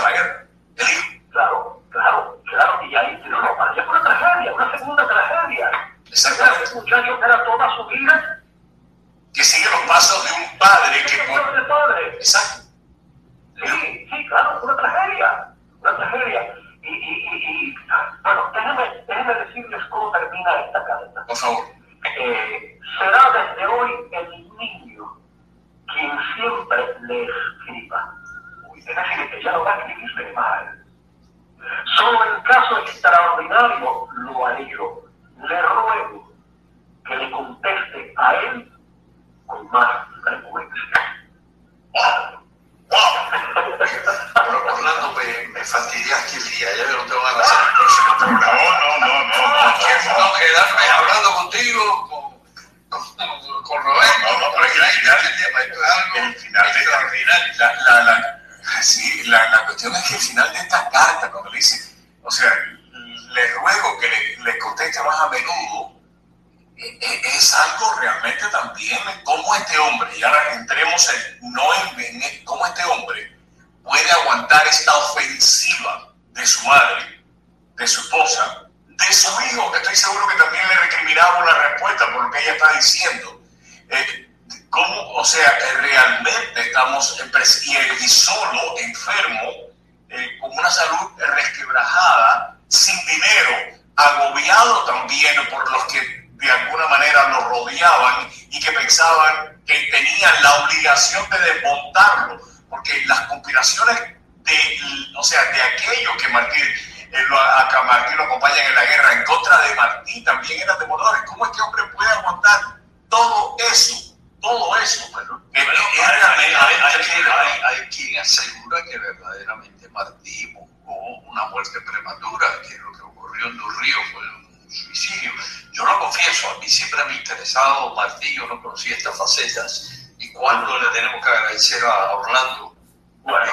Pesado, Martillo, no conocía estas facetas. Y cuando le tenemos que agradecer a Orlando, bueno,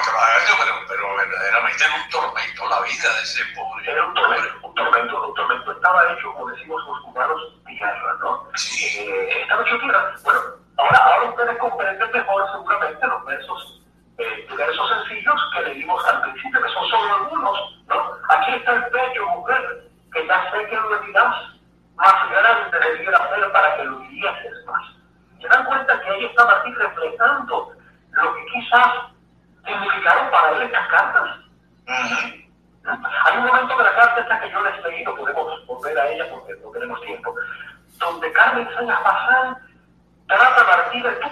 pero, pero verdaderamente era un tormento la vida de ese pobre. Era un tormento, un tormento, un tormento. Estaba hecho, como decimos los cubanos, tierra, ¿no? Sí. Eh, estaba hecho tierra. Bueno, ahora, ahora ustedes comprenden mejor seguramente los versos, eh, versos sencillos que leímos al principio, que son solo algunos, ¿no? Aquí está el pecho, mujer, que ya sé que lo olvidaste más grande debiera ser para que lo dirías más. Se dan cuenta que ahí estaba así reflejando lo que quizás significaron para él estas cartas. Hay un momento de la carta esta que yo les leí, no podemos volver a ella porque no tenemos tiempo, donde Carmen Sáenz Bazán trata a Martí de tú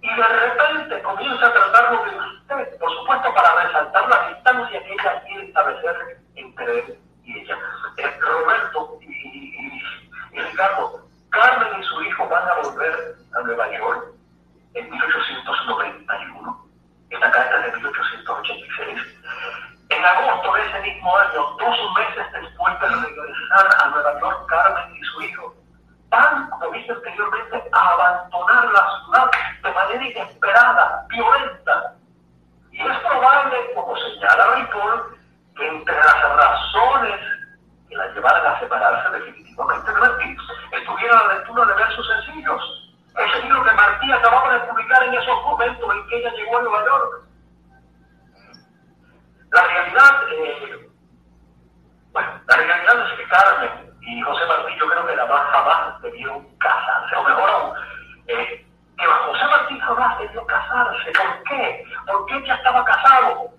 y de repente comienza a tratarlo de usted, por supuesto para resaltar la distancia que ella quiere establecer entre él y ella. Roberto y, y, Ricardo, Carmen y su hijo van a volver a Nueva York en 1891. Esta carta es de 1886. En agosto de ese mismo año, dos meses después de regresar a Nueva York, Carmen y su hijo van, como dije anteriormente, a abandonar la ciudad de manera inesperada, violenta. Y es probable, como señala Ripoll, que entre las razones que la llevaran a separarse definitivamente de Martí estuviera la lectura de versos sencillos. Ese libro que Martí acababa de publicar en esos momentos en que ella llegó a Nueva York. La realidad, eh, bueno, la realidad es que Carmen y José Martí yo creo que jamás, jamás debieron casarse, o mejor aún, eh, que José Martí jamás debió casarse. ¿Por qué? Porque ella estaba casado.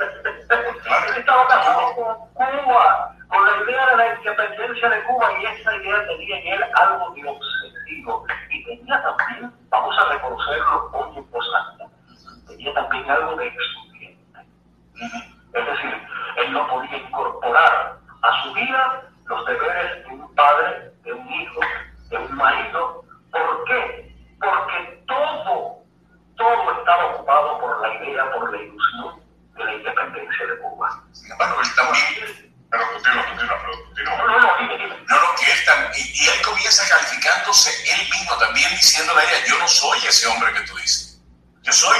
[laughs] Estaba casado con Cuba, con la idea de la independencia de Cuba y esa idea tenía en él algo de obsesivo. Y tenía también, vamos a reconocerlo voz alta, tenía también algo de estudiante. Es decir, él no podía incorporar a su vida los deberes de un padre, de un hijo, de un marido. ¿Por qué? Porque todo, todo estaba ocupado por la idea, por la ilusión de la independencia de Cuba. Sin embargo, él también. Pero continúa, continúa, pero continúa. No, no, no. No, no, que él también. Y, él comienza calificándose él mismo también, diciéndole a ella: Yo no soy ese hombre que tú dices. Yo soy,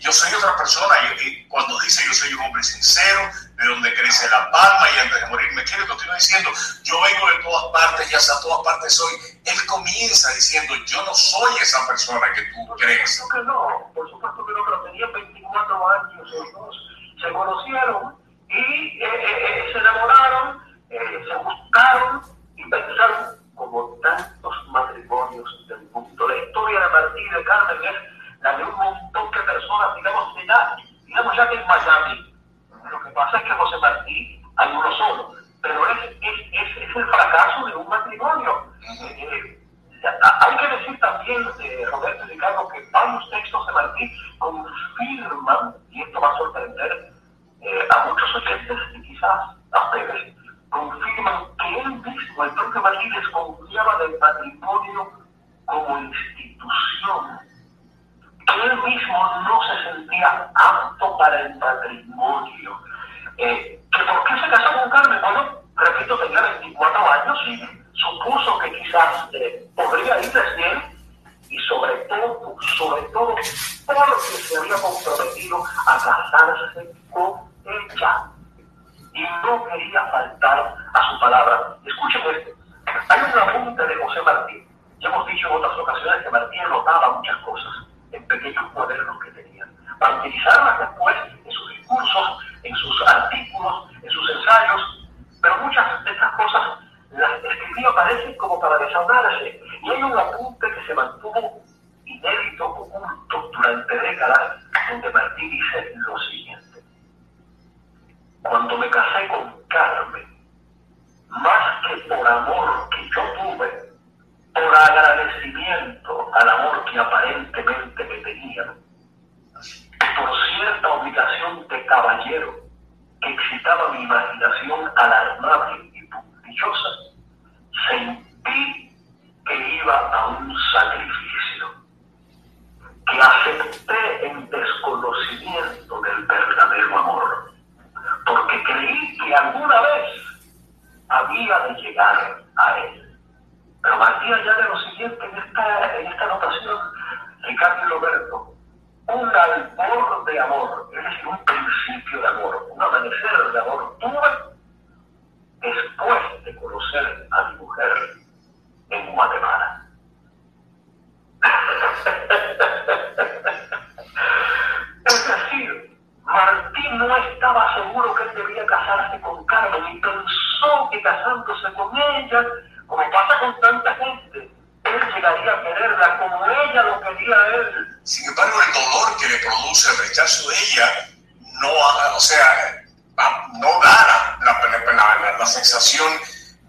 yo soy otra persona. Y, cuando dice yo soy un hombre sincero, de donde crece la palma y antes de morir me quiere, continúa diciendo, yo vengo de todas partes y hasta todas partes soy. Él comienza diciendo, yo no soy esa persona que tú Por crees. supuesto que no, por supuesto que no, pero tenían 24 años los dos, se conocieron y eh, eh, eh, se enamoraron, eh, se gustaron y pensaron como tantos matrimonios del mundo. La historia de Martí y de Carmen es la de un montón de personas, digamos, de ya, digamos ya que en Miami. Lo que pasa es que José Martí hay uno solo, pero es, es, es, es el fracaso de un matrimonio. Eh, hay que decir también, eh, Roberto y Ricardo, que varios textos de Martí confirman, y esto va a sorprender eh, a muchos oyentes y quizás a ustedes, confirman que él mismo, el propio Martí, desconfiaba del matrimonio como institución, que él mismo no se sentía apto para el matrimonio. Eh, que ¿Por qué se casó con Carmen? Bueno, repito, tenía 24 años y supuso que quizás eh, podría ir él y sobre todo, sobre todo, porque se había comprometido a casarse con ella y no quería faltar a su palabra. Escuchen esto, hay un apunte de José Martín. Ya hemos dicho en otras ocasiones que Martín anotaba muchas cosas en pequeños cuadernos que tenía, para utilizarlas después en sus discursos, en sus artículos, en sus ensayos, pero muchas de estas cosas las escribía parece como para desahogarse. Y hay un apunte que se mantuvo inédito, oculto durante décadas, donde Martí dice lo. Cuando me casé con Carmen, más que por amor que yo tuve, por agradecimiento al amor que aparentemente me tenían, por cierta obligación de caballero que excitaba mi imaginación alarmable y puntillosa, sentí que iba a un sacrificio, que acepté en desconocimiento del verdadero amor, porque creí que alguna vez había de llegar a él. Pero Martí añade lo siguiente en esta, en esta anotación, Ricardo y Roberto, un albor de amor, es decir, un principio de amor, un amanecer de amor, tuve después de conocer a mi mujer en Guatemala. [laughs] es decir, Martín no estaba seguro que él debía casarse con Carmen y pensó que casándose con ella, como pasa con tanta gente, él llegaría a quererla como ella lo quería a él. Sin embargo, el dolor que le produce el rechazo de ella no, o sea, no da la, la, la sensación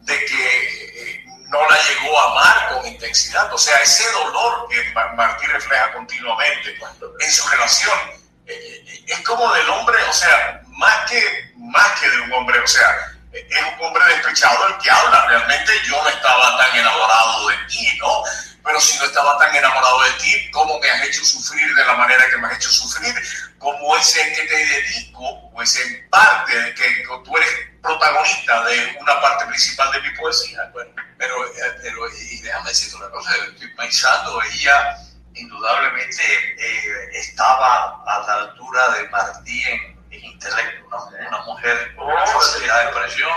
de que eh, no la llegó a amar con intensidad. O sea, ese dolor que Martín refleja continuamente en su relación es como del hombre, o sea, más que, más que de un hombre, o sea, es un hombre despechado el que habla. Realmente yo no estaba tan enamorado de ti, ¿no? Pero si no estaba tan enamorado de ti, ¿cómo me has hecho sufrir de la manera que me has hecho sufrir? ¿Cómo ese que te dedico, o ese parte de que tú eres protagonista de una parte principal de mi poesía? Bueno, pero, eh, pero y déjame decirte una cosa, estoy pensando, ella indudablemente eh, estaba a la altura de Martí en, intelecto, una, una mujer con una facilidad de expresión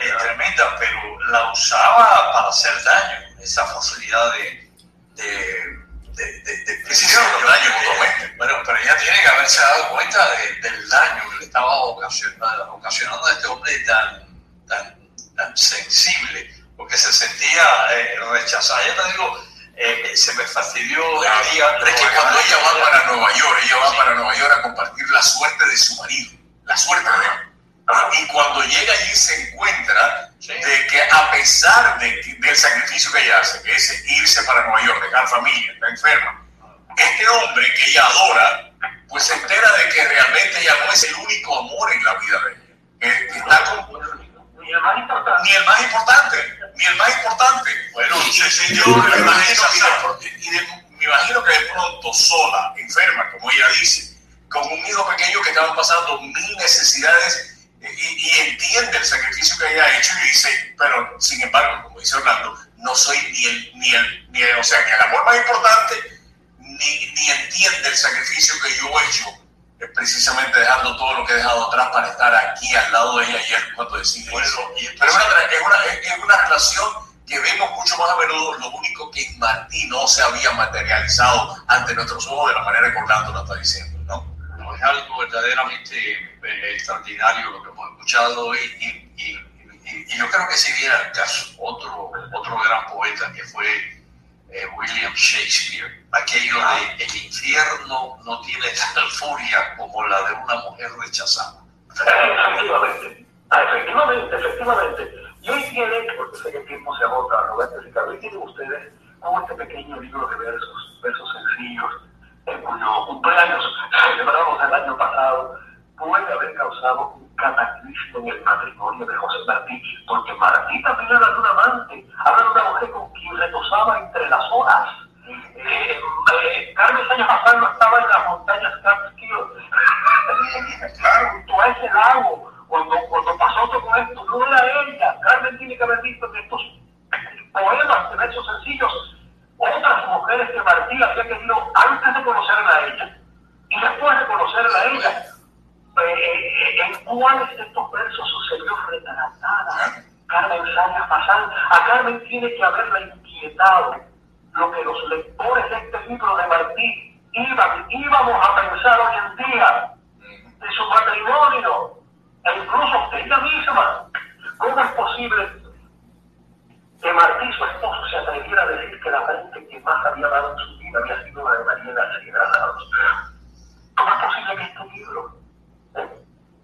eh, tremenda, pero la usaba para hacer daño, esa facilidad de, de, de, de, de expresión. daño mutuamente. Bueno, pero ella tiene que haberse dado cuenta del daño que le estaba ocasionando, ocasionando a este hombre tan, tan, tan sensible, porque se sentía eh, rechazada. Ya te digo, eh, se me fastidió el día. Pero es que cuando ella va para Nueva York, ella va para Nueva York a compartir la suerte de su marido, la suerte de él. Y cuando llega allí se encuentra de que a pesar de del sacrificio que ella hace, que es irse para Nueva York, dejar familia, está enferma, este hombre que ella adora, pues se entera de que realmente ella no es el único amor en la vida de ella. Que está con, Ni el más importante. ni el más importante, ni el más importante. Bueno, yo me que imagino, la y de me imagino que de pronto sola, enferma, como ella dice, con un hijo pequeño que estaba pasando mil necesidades y, y entiende el sacrificio que ella ha hecho y dice, pero sin embargo, como dice Orlando, no soy ni el, ni el, ni el- o sea, ni el amor más importante, ni, ni entiende el sacrificio que yo he hecho, eh, precisamente dejando todo lo que he dejado atrás para estar aquí al lado de ella ayer cuando decide Bueno, eso. y Pero es entonces- una, es, una, es- una relación que vemos mucho más a menudo, lo único que en Martí no se había materializado ante nuestros ojos de la manera que Orlando lo está diciendo, ¿no? No, es algo verdaderamente eh, extraordinario lo que hemos escuchado y, y, y- y yo creo que si viera el caso, otro, otro gran poeta que fue eh, William Shakespeare, aquello de el infierno no tiene tal furia como la de una mujer rechazada. Efectivamente, Ah, efectivamente, efectivamente. Y hoy tienen, porque sé que el tiempo se agota, Roberto y Ricardo, hoy tienen ustedes como este pequeño libro de versos, versos sencillos, en cuyo cumpleaños celebramos el año pasado, puede haber causado un cataclismo en el matrimonio de José Martí, porque Martí también habla de un amante, habla de una mujer con quien retosaba entre las horas. Eh, eh, Carmen Sánchez Bazán no estaba en las montañas Catskill, junto [laughs] a ese lago, cuando, cuando pasó todo esto, no era ella. Carmen tiene que haber visto en estos poemas de versos sencillos otras mujeres que Martí había querido antes de conocerla a ella y después de conocerla a ella. Eh, eh, en cuáles de estos versos sucedió retratada Carmen Sánchez Bazán. A Carmen tiene que haberla inquietado lo que los lectores de este libro de Martí iban, íbamos a pensar hoy en día de su matrimonio e incluso de ella misma. ¿Cómo es posible que Martí, su esposo, se atreviera a decir que la gente que más había dado en su vida había sido la de María García Granados? ¿Cómo es posible que este libro, eh,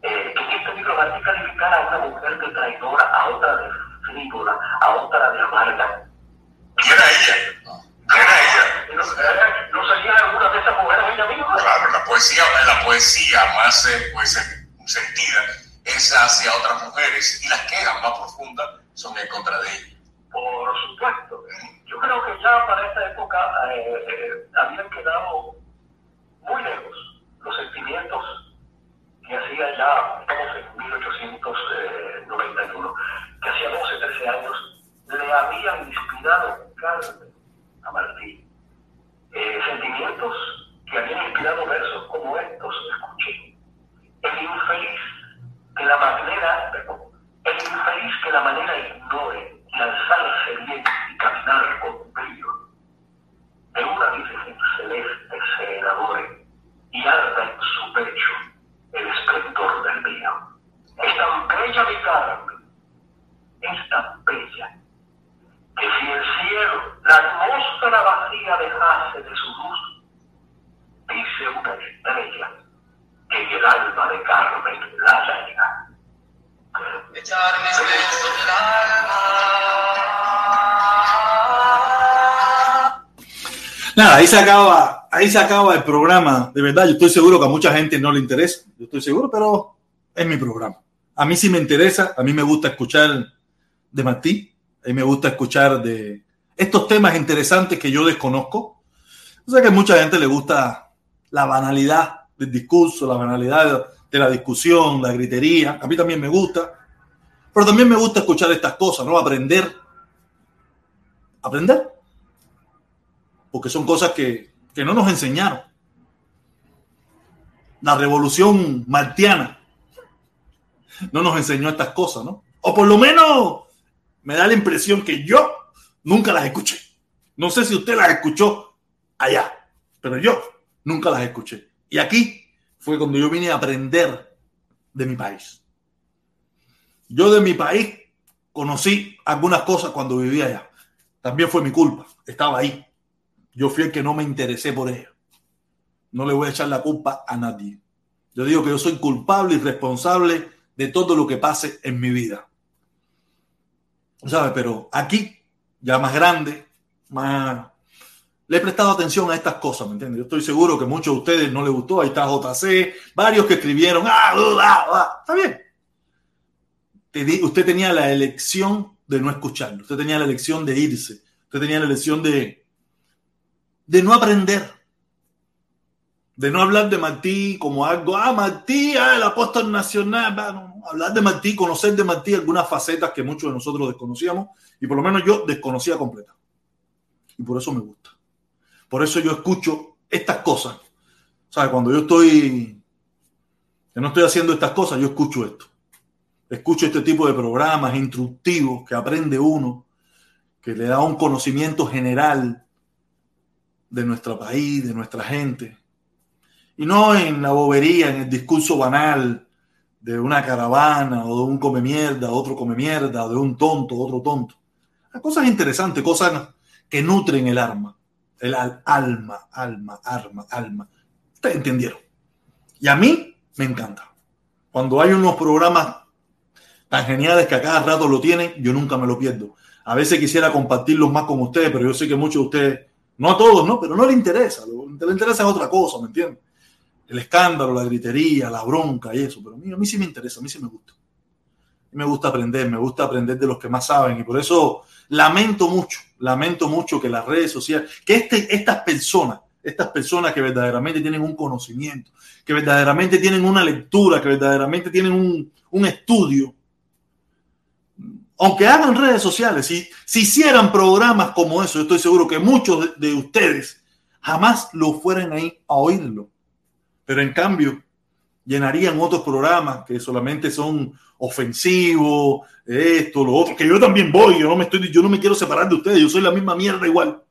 eh, que este libro Martí calificara a una mujer de traidora, a otra de frívola, a otra de amarga? Y era ella. Era ella. ¿No, no sería alguna de esas mujeres ella misma? Claro, la poesía, la poesía más pues, sentida es hacia otras mujeres y las quejas más profundas son en contra de ella. Por supuesto. Yo creo que ya para esta época eh, habían quedado muy lejos los sentimientos y así allá, estamos en 1891, eh, que hacía 12, 13 años, le habían inspirado a Martí eh, sentimientos que habían inspirado versos como estos, escuché. El infeliz que la manera, perdón, el infeliz que la manera ignore y alzarse bien y caminar con brillo. De una virgen celeste se enamore y arda en su pecho el esplendor del vino. Es tan bella mi Carmen, es tan bella, que si el cielo la atmósfera vacía dejase de su luz, dice una estrella que el alma de Carmen la reina. Echarme del alma. Nada, ahí se acaba ahí se acaba el programa. De verdad, yo estoy seguro que a mucha gente no le interesa. Yo estoy seguro, pero es mi programa. A mí sí me interesa, a mí me gusta escuchar de Martí, a mí me gusta escuchar de estos temas interesantes que yo desconozco. O sea que a mucha gente le gusta la banalidad del discurso, la banalidad de la discusión, la gritería. A mí también me gusta. Pero también me gusta escuchar estas cosas, ¿no? Aprender. Aprender. Porque son cosas que, que no nos enseñaron. La revolución martiana no nos enseñó estas cosas, ¿no? O por lo menos me da la impresión que yo nunca las escuché. No sé si usted las escuchó allá, pero yo nunca las escuché. Y aquí fue cuando yo vine a aprender de mi país. Yo de mi país conocí algunas cosas cuando vivía allá. También fue mi culpa. Estaba ahí. Yo fui el que no me interesé por ello. No le voy a echar la culpa a nadie. Yo digo que yo soy culpable y responsable de todo lo que pase en mi vida. ¿Sabes? Pero aquí, ya más grande, más... Le he prestado atención a estas cosas, ¿me entiendes? Yo estoy seguro que muchos de ustedes no les gustó. Ahí está JC, varios que escribieron, ah, ah, ah. está bien. Usted tenía la elección de no escucharlo. Usted tenía la elección de irse. Usted tenía la elección de, de no aprender. De no hablar de Martí como algo, ah, Martí, ah, el apóstol nacional. Hablar de Martí, conocer de Martí algunas facetas que muchos de nosotros desconocíamos y por lo menos yo desconocía completa. Y por eso me gusta. Por eso yo escucho estas cosas. ¿Sabes? Cuando yo estoy, que no estoy haciendo estas cosas, yo escucho esto. Escucho este tipo de programas instructivos que aprende uno, que le da un conocimiento general de nuestro país, de nuestra gente. Y no en la bobería, en el discurso banal de una caravana o de un come mierda, otro come mierda, de un tonto, otro tonto. Cosas interesantes, cosas que nutren el alma. El alma, alma, alma, alma. Ustedes entendieron. Y a mí me encanta. Cuando hay unos programas tan geniales que a cada rato lo tienen, yo nunca me lo pierdo. A veces quisiera compartirlos más con ustedes, pero yo sé que muchos de ustedes, no a todos, ¿no? Pero no les interesa. Lo les interesa es otra cosa, ¿me entienden? El escándalo, la gritería, la bronca y eso. Pero a mí, a mí sí me interesa, a mí sí me gusta. Me gusta aprender, me gusta aprender de los que más saben y por eso lamento mucho, lamento mucho que las redes sociales, que este, estas personas, estas personas que verdaderamente tienen un conocimiento, que verdaderamente tienen una lectura, que verdaderamente tienen un, un estudio, aunque hagan redes sociales, si, si hicieran programas como eso, estoy seguro que muchos de, de ustedes jamás lo fueran ahí a oírlo. Pero en cambio, llenarían otros programas que solamente son ofensivos, esto, lo otro, que yo también voy, yo no me estoy, yo no me quiero separar de ustedes, yo soy la misma mierda igual.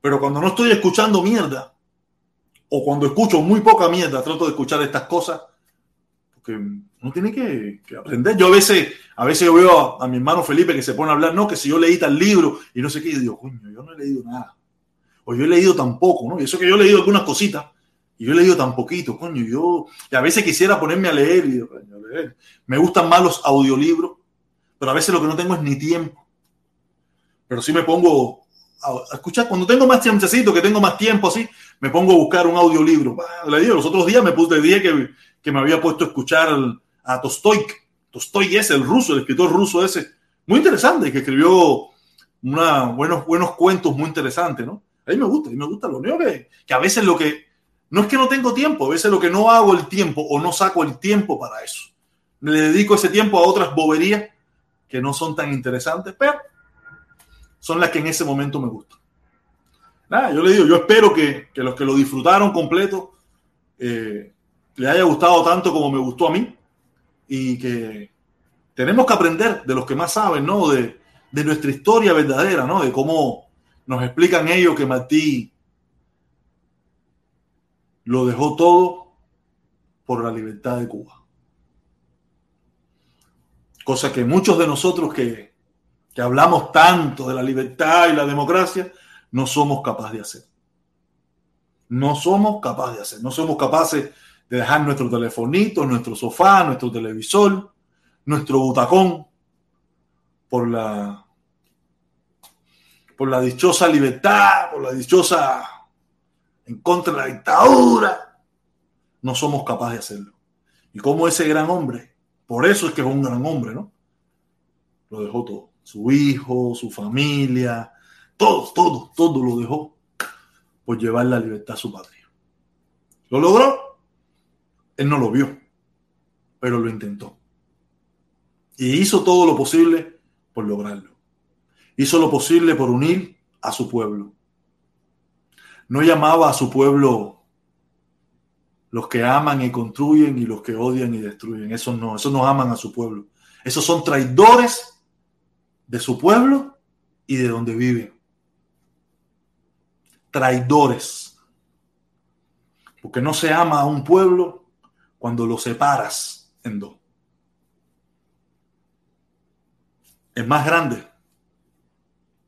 Pero cuando no estoy escuchando mierda, o cuando escucho muy poca mierda, trato de escuchar estas cosas, porque uno tiene que, que aprender. Yo a veces, a veces yo veo a, a, mi hermano Felipe que se pone a hablar, no, que si yo leí tal libro y no sé qué, y digo, coño, yo no he leído nada. O yo he leído tan poco, ¿no? Y eso que yo he leído algunas cositas, y yo he leído tan poquito, coño, yo y a veces quisiera ponerme a leer y coño, a leer. Me gustan más los audiolibros, pero a veces lo que no tengo es ni tiempo. Pero sí me pongo a, escuchar, cuando tengo más tiempecito, que tengo más tiempo así, me pongo a buscar un audiolibro. Le digo, los otros días me puse, le dije que, que me había puesto a escuchar a Tostoik. Tostoik es el ruso, el escritor ruso ese. Muy interesante, que escribió una, buenos, buenos cuentos muy interesantes, ¿no? A mí me gusta, a mí me gusta. Lo único que, a veces lo que, no es que no tengo tiempo, a veces lo que no hago el tiempo o no saco el tiempo para eso. Le dedico ese tiempo a otras boberías que no son tan interesantes, pero son las que en ese momento me gustan. Nada, yo le digo, yo espero que, que los que lo disfrutaron completo eh, le haya gustado tanto como me gustó a mí y que tenemos que aprender de los que más saben, ¿no? De, de nuestra historia verdadera, ¿no? De cómo nos explican ellos que Martí lo dejó todo por la libertad de Cuba. Cosa que muchos de nosotros que, que hablamos tanto de la libertad y la democracia no somos capaces de hacer. No somos capaces de hacer. No somos capaces de dejar nuestro telefonito, nuestro sofá, nuestro televisor, nuestro butacón por la por la dichosa libertad, por la dichosa en contra de la dictadura. No somos capaces de hacerlo. Y como ese gran hombre, por eso es que es un gran hombre, ¿no? Lo dejó todo. Su hijo, su familia, todo, todo, todo lo dejó por llevar la libertad a su patria. ¿Lo logró? Él no lo vio, pero lo intentó. Y hizo todo lo posible por lograrlo. Hizo lo posible por unir a su pueblo. No llamaba a su pueblo los que aman y construyen y los que odian y destruyen. Esos no, esos no aman a su pueblo. Esos son traidores de su pueblo y de donde viven. Traidores. Porque no se ama a un pueblo cuando lo separas en dos. El más grande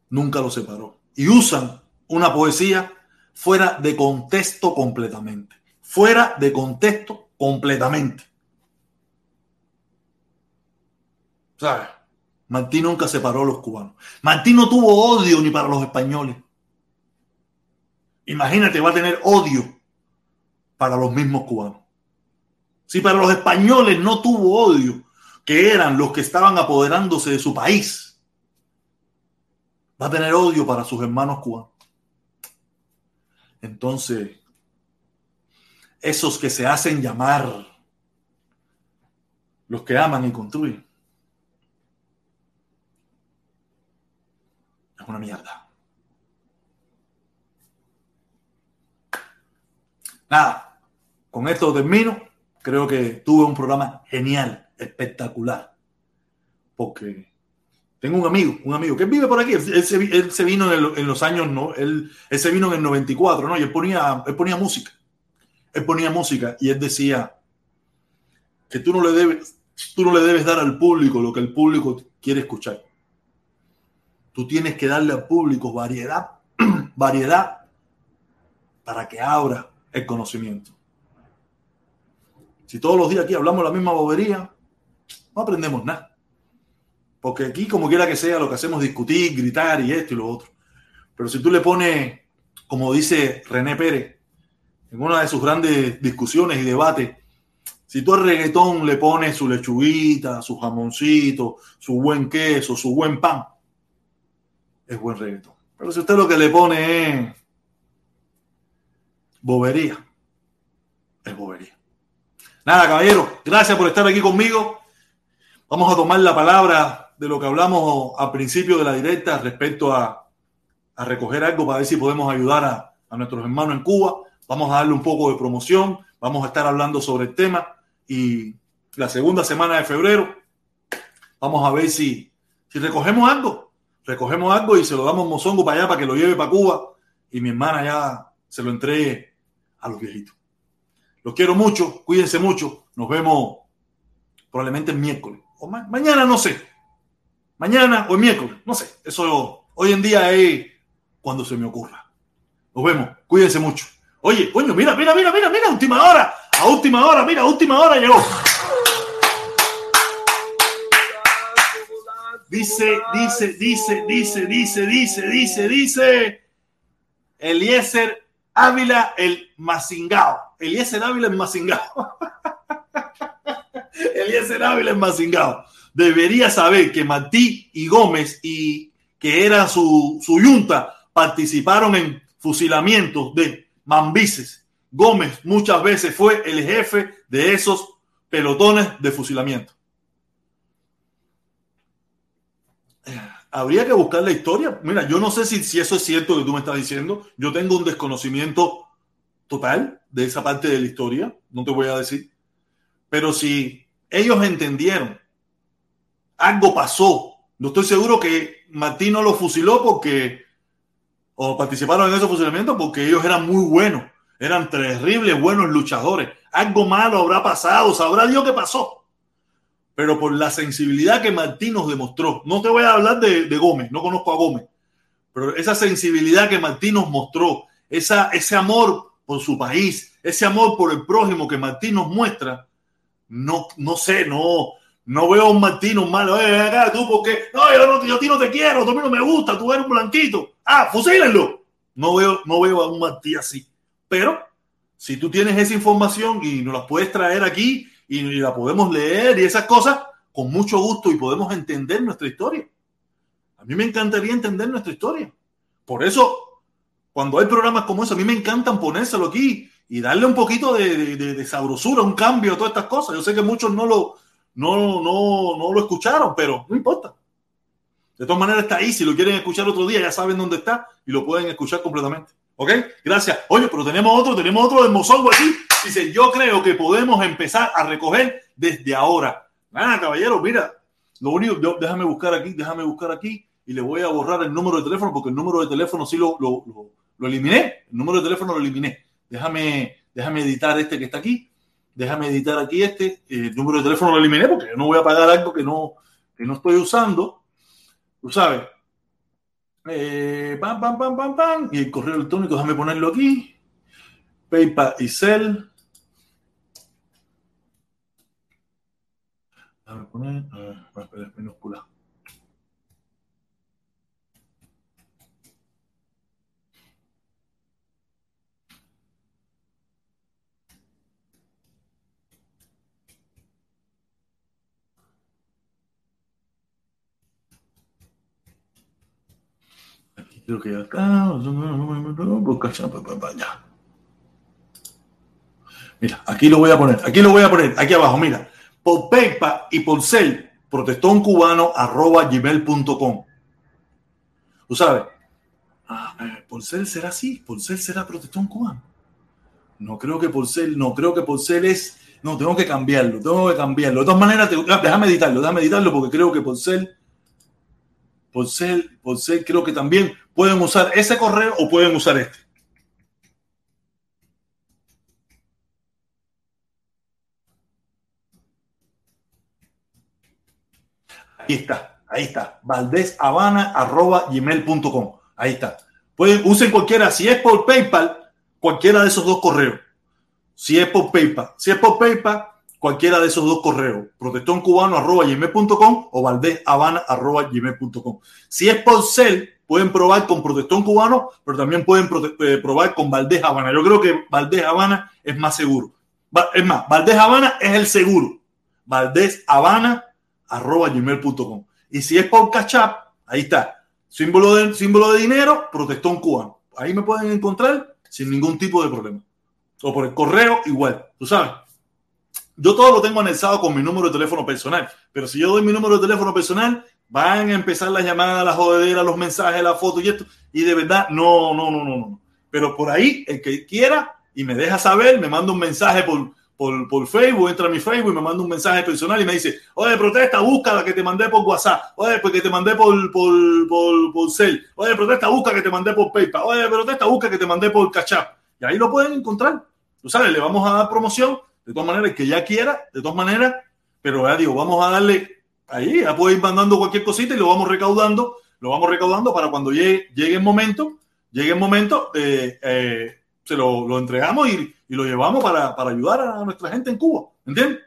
nunca lo separó. Y usan una poesía fuera de contexto completamente. Fuera de contexto completamente. ¿Sabes? Martín nunca separó a los cubanos. Martín no tuvo odio ni para los españoles. Imagínate, va a tener odio para los mismos cubanos. Si para los españoles no tuvo odio, que eran los que estaban apoderándose de su país, va a tener odio para sus hermanos cubanos. Entonces, esos que se hacen llamar los que aman y construyen, es una mierda. Nada, con esto termino. Creo que tuve un programa genial, espectacular. Porque tengo un amigo, un amigo que vive por aquí. Él, se, vino en, los años, ¿no? Él, se vino en el 94, ¿no? Y él ponía, él ponía música. Él ponía música y él decía que tú no le debes, tú no le debes dar al público lo que el público quiere escuchar. Tú tienes que darle al público variedad, [clears throat] variedad para que abra el conocimiento. Si todos los días aquí hablamos la misma bobería, no aprendemos nada. Porque aquí, como quiera que sea, lo que hacemos es discutir, gritar y esto y lo otro. Pero si tú le pones, como dice René Pérez, en una de sus grandes discusiones y debates, si tú al reggaetón le pones su lechuguita, su jamoncito, su buen queso, su buen pan, es buen reggaetón. Pero si usted lo que le pone es bobería, es bobería. Nada, caballero, gracias por estar aquí conmigo. Vamos a tomar la palabra de lo que hablamos al principio de la directa respecto a, recoger algo para ver si podemos ayudar a, a nuestros hermanos en Cuba. Vamos a darle un poco de promoción, vamos a estar hablando sobre el tema y la segunda semana de febrero vamos a ver si, si recogemos algo. Recogemos algo y se lo damos mozongo para allá para que lo lleve para Cuba y mi hermana ya se lo entregue a los viejitos. Los quiero mucho, cuídense mucho. Nos vemos probablemente el miércoles. O mañana no sé. Mañana o el miércoles, no sé. Eso hoy en día es cuando se me ocurra. Nos vemos. Cuídense mucho. Oye, coño, mira, mira, mira, mira, mira, última hora. A última hora, mira, última hora llegó. Dice, dice, dice, dice, dice, dice, dice, dice. Eliezer Ávila el Macingao. Eliezer Ávila el Macingao. [laughs] Eliezer Ávila el Macingao. Debería saber que Martí y Gómez y que era su, su yunta participaron en fusilamientos de mambises. Gómez muchas veces fue el jefe de esos pelotones de fusilamiento. habría que buscar la historia. Mira, yo no sé si, si eso es cierto que tú me estás diciendo. Yo tengo un desconocimiento total de esa parte de la historia, no te voy a decir. Pero si ellos entendieron, algo pasó. No estoy seguro que Martín no lo fusiló porque, o participaron en ese fusilamiento porque ellos eran muy buenos, eran terribles, buenos luchadores. Algo malo habrá pasado, sabrá Dios qué pasó pero por la sensibilidad que Martín nos demostró. No te voy a hablar de, Gómez, no conozco a Gómez, pero esa sensibilidad que Martín nos mostró, esa, ese amor por su país, ese amor por el prójimo que Martín nos muestra, no, no sé, no, no veo a un Martín un malo, eh, acá, tú porque, no, yo, no, yo a ti no te quiero, a mí no me gusta, tú eres un blanquito, ah, fusílenlo. No veo, no veo a un Martín así. Pero si tú tienes esa información y nos la puedes traer aquí y, y la podemos leer y esas cosas, con mucho gusto y podemos entender nuestra historia. A mí me encantaría entender nuestra historia. Por eso, cuando hay programas como ese, a mí me encantan ponérselo aquí y darle un poquito de, sabrosura, un cambio a todas estas cosas. Yo sé que muchos no lo, no, no, no lo escucharon, pero no importa. De todas maneras está ahí. Si lo quieren escuchar otro día, ya saben dónde está y lo pueden escuchar completamente. ¿Ok? Gracias. Oye, pero tenemos otro, tenemos otro de Mozongo aquí. Dice, yo creo que podemos empezar a recoger desde ahora. Ah, caballero, mira, lo único, déjame buscar aquí, déjame buscar aquí y le voy a borrar el número de teléfono porque el número de teléfono sí lo, lo eliminé. El número de teléfono lo eliminé. Déjame, déjame editar este que está aquí. Déjame editar aquí este. El número de teléfono lo eliminé porque yo no voy a pagar algo que no, que no estoy usando. Tú sabes. Eh, pam, pam, pam, pam, pam. Y el correo electrónico, déjame ponerlo aquí. PayPal y Cell. Déjame poner. Ah, es minúscula. Creo que acá. Mira, aquí lo voy a poner. Aquí lo voy a poner. Aquí abajo, mira. Por PayPal y por Cel, protestoncubano arroba gmail.com. Tú sabes. Ah, eh, por Cel será así. Por Cel será protestón cubano. No creo que por Cel, no creo que por Cel es. No, tengo que cambiarlo, tengo que cambiarlo. De todas maneras, te, déjame editarlo, déjame editarlo porque creo que por Cel por ser, por ser, creo que también pueden usar ese correo o pueden usar este. Ahí está, ahí está. valdeshabana.gmail.com. Ahí está. Pueden, usen cualquiera, si es por PayPal, cualquiera de esos dos correos. Si es por PayPal, si es por PayPal, cualquiera de esos dos correos, protectoncubano.gmail.com o valdeshabana.gmail.com. Si es por cel, pueden probar con Protestón Cubano, pero también pueden eh, probar con Valdés Habana. Yo creo que Valdés Habana es más seguro. Es más, Valdés Habana es el seguro. valdeshabana.gmail.com. Y si es por Cachap, ahí está. Símbolo de, símbolo de dinero, Protestón Cubano. Ahí me pueden encontrar sin ningún tipo de problema. O por el correo, igual. Tú sabes. Yo todo lo tengo anexado con mi número de teléfono personal, pero si yo doy mi número de teléfono personal, van a empezar las llamadas, las jodederas, los mensajes, las fotos y esto, y de verdad, no, no, no, no, no. Pero por ahí, el que quiera y me deja saber, me manda un mensaje por, por, por, Facebook, entra a mi Facebook y me manda un mensaje personal y me dice, oye, protesta, busca la que te mandé por WhatsApp, oye, pues que te mandé por, por, por, por Cell, oye, protesta, busca que te mandé por PayPal, oye, protesta, busca que te mandé por Cachap. Y ahí lo pueden encontrar. Tú sabes, le vamos a dar promoción de todas maneras, el que ya quiera, de todas maneras, pero ya vamos a darle ahí, ya puede ir mandando cualquier cosita y lo vamos recaudando, lo vamos recaudando para cuando llegue, llegue el momento, llegue el momento, eh, eh, se lo, lo entregamos y, y, lo llevamos para, para, ayudar a nuestra gente en Cuba, ¿entiendes?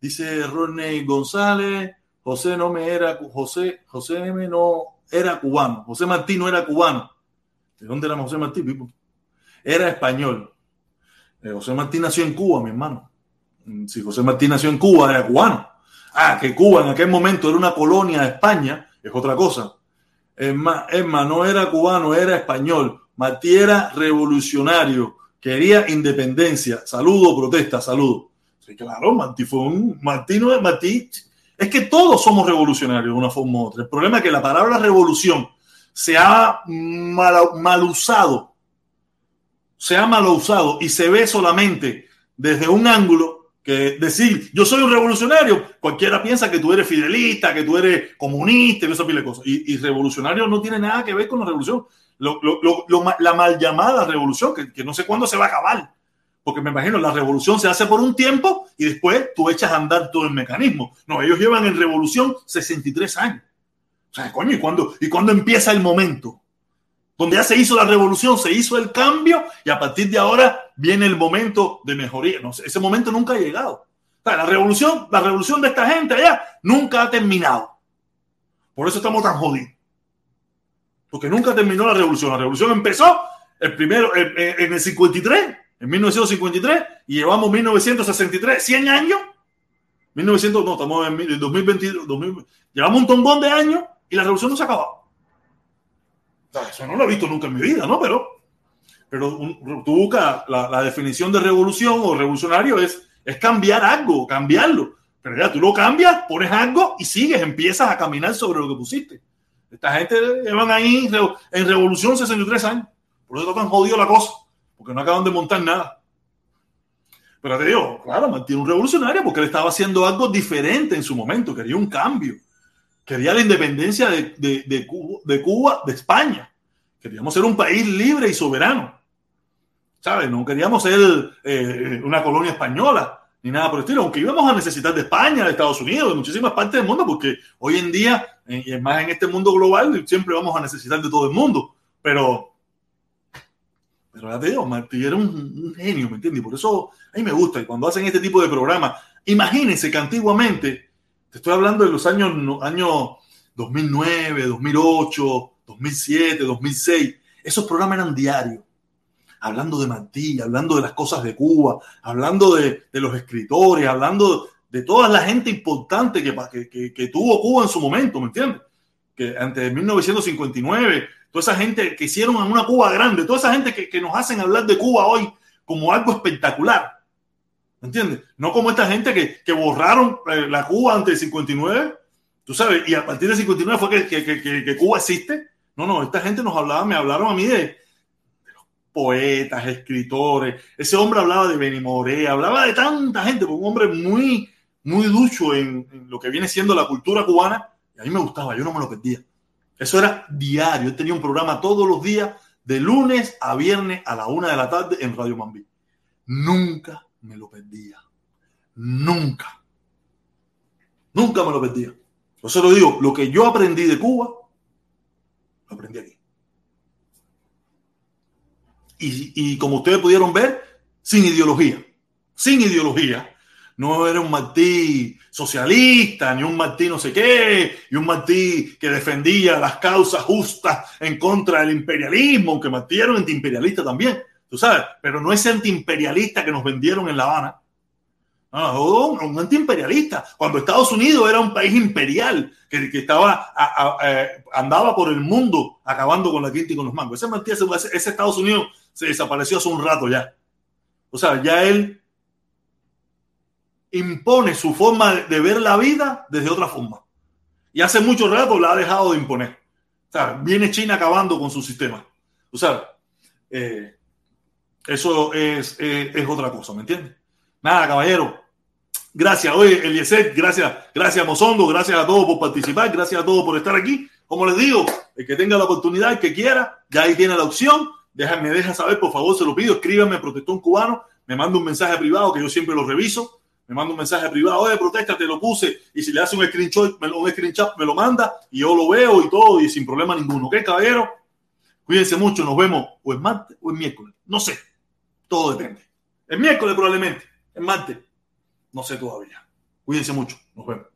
Dice Rodney González, José no me era, José, José M no era cubano, José Martín no era cubano. ¿De dónde era José Martín? Era español. Eh, José Martín nació en Cuba, mi hermano. Mm, si José Martín nació en Cuba, era cubano. Ah, que Cuba en aquel momento era una colonia de España, es otra cosa. Es más, no era cubano, era español. Martí era revolucionario, quería independencia. Saludo, protesta, saludo. Sí, claro, Martí fue un. Martí no es Martí. Es que todos somos revolucionarios de una forma u otra. El problema es que la palabra revolución se ha mal usado se ha mal usado y se ve solamente desde un ángulo que decir yo soy un revolucionario, cualquiera piensa que tú eres fidelista, que tú eres comunista, eso pile cosas. Y, revolucionario no tiene nada que ver con la revolución. La mal llamada revolución, que, que, no sé cuándo se va a acabar. Porque me imagino, la revolución se hace por un tiempo y después tú echas a andar todo el mecanismo. No, ellos llevan en revolución 63 años. O sea, coño, ¿y cuándo, ¿y cuándo empieza el momento? Donde ya se hizo la revolución, se hizo el cambio y a partir de ahora viene el momento de mejoría. No ese momento nunca ha llegado. la revolución, la revolución de esta gente allá nunca ha terminado. Por eso estamos tan jodidos. Porque nunca terminó la revolución. La revolución empezó el primero en, el 53, en 1953, y llevamos 1963, 100 años. 1900, no, estamos en 2022, llevamos un tombón de años y la revolución no se ha acabado. Eso no lo he visto nunca en mi vida, ¿no? Pero, pero tú buscas la, definición de revolución o revolucionario es, es cambiar algo, cambiarlo. Pero ya tú lo cambias, pones algo y sigues, empiezas a caminar sobre lo que pusiste. Esta gente llevan ahí en revolución 63 años. Por eso está tan jodido la cosa, porque no acaban de montar nada. Pero te digo, claro, mantiene un revolucionario porque él estaba haciendo algo diferente en su momento, quería un cambio. Quería la independencia de, de, Cuba, de, España. Queríamos ser un país libre y soberano. ¿Sabes? No queríamos ser eh, una colonia española ni nada por el estilo, aunque íbamos a necesitar de España, de Estados Unidos, de muchísimas partes del mundo, porque hoy en día, y más en este mundo global, siempre vamos a necesitar de todo el mundo. Pero, pero ya te digo, Martí era un, genio, ¿me entiendes? Y por eso a mí me gusta. Y cuando hacen este tipo de programas, imagínense que antiguamente, te estoy hablando de los años, años 2009, 2008, 2007, 2006, esos programas eran diarios hablando de Martí, hablando de las cosas de Cuba, hablando de, los escritores, hablando de toda la gente importante que, tuvo Cuba en su momento, ¿me entiendes? Que antes de 1959, toda esa gente que hicieron una Cuba grande, toda esa gente que, nos hacen hablar de Cuba hoy como algo espectacular, ¿me entiendes? No como esta gente que, borraron eh, la Cuba antes del 59, tú sabes, y a partir del 59 fue que, Cuba existe. No, no, esta gente nos hablaba, me hablaron a mí de, poetas, escritores. Ese hombre hablaba de Benimoré, hablaba de tanta gente, un hombre muy, muy ducho en, lo que viene siendo la cultura cubana. Y a mí me gustaba, yo no me lo perdía. Eso era diario. Tenía un programa todos los días, de lunes a viernes a la una de la tarde en Radio Mambí. Nunca me lo perdía. Nunca. Nunca me lo perdía. Yo se lo digo, lo que yo aprendí de Cuba, lo aprendí aquí y, como ustedes pudieron ver, sin ideología, sin ideología. No era un Martí socialista, ni un Martí no sé qué, y un Martí que defendía las causas justas en contra del imperialismo, aunque Martí era un antiimperialista también, tú sabes, pero no ese antiimperialista que nos vendieron en La Habana. No, un antiimperialista. Cuando Estados Unidos era un país imperial que, que estaba andaba por el mundo acabando con la quinta y con los mangos. Ese, ese Estados Unidos se desapareció hace un rato ya. O sea, ya él impone su forma de ver la vida desde otra forma. Y hace mucho rato la ha dejado de imponer. O sea, viene China acabando con su sistema. O sea, eh, eso es, es, otra cosa, ¿me entiendes? Nada, caballero. Gracias, oye, Eliezer, gracias, gracias, Mozondo, gracias a todos por participar, gracias a todos por estar aquí. Como les digo, el que tenga la oportunidad, el que quiera, ya ahí tiene la opción déjame, deja saber, por favor, se lo pido, escríbame, protestón cubano, me manda un mensaje privado que yo siempre lo reviso, me manda un mensaje privado, oye, protesta, te lo puse, y si le hace un screenshot, me lo, un screenshot, me lo manda, y yo lo veo y todo, y sin problema ninguno, ¿ok, caballero? Cuídense mucho, nos vemos o el martes o el miércoles, no sé, todo depende. El miércoles probablemente, el martes, no sé todavía. Cuídense mucho, nos vemos.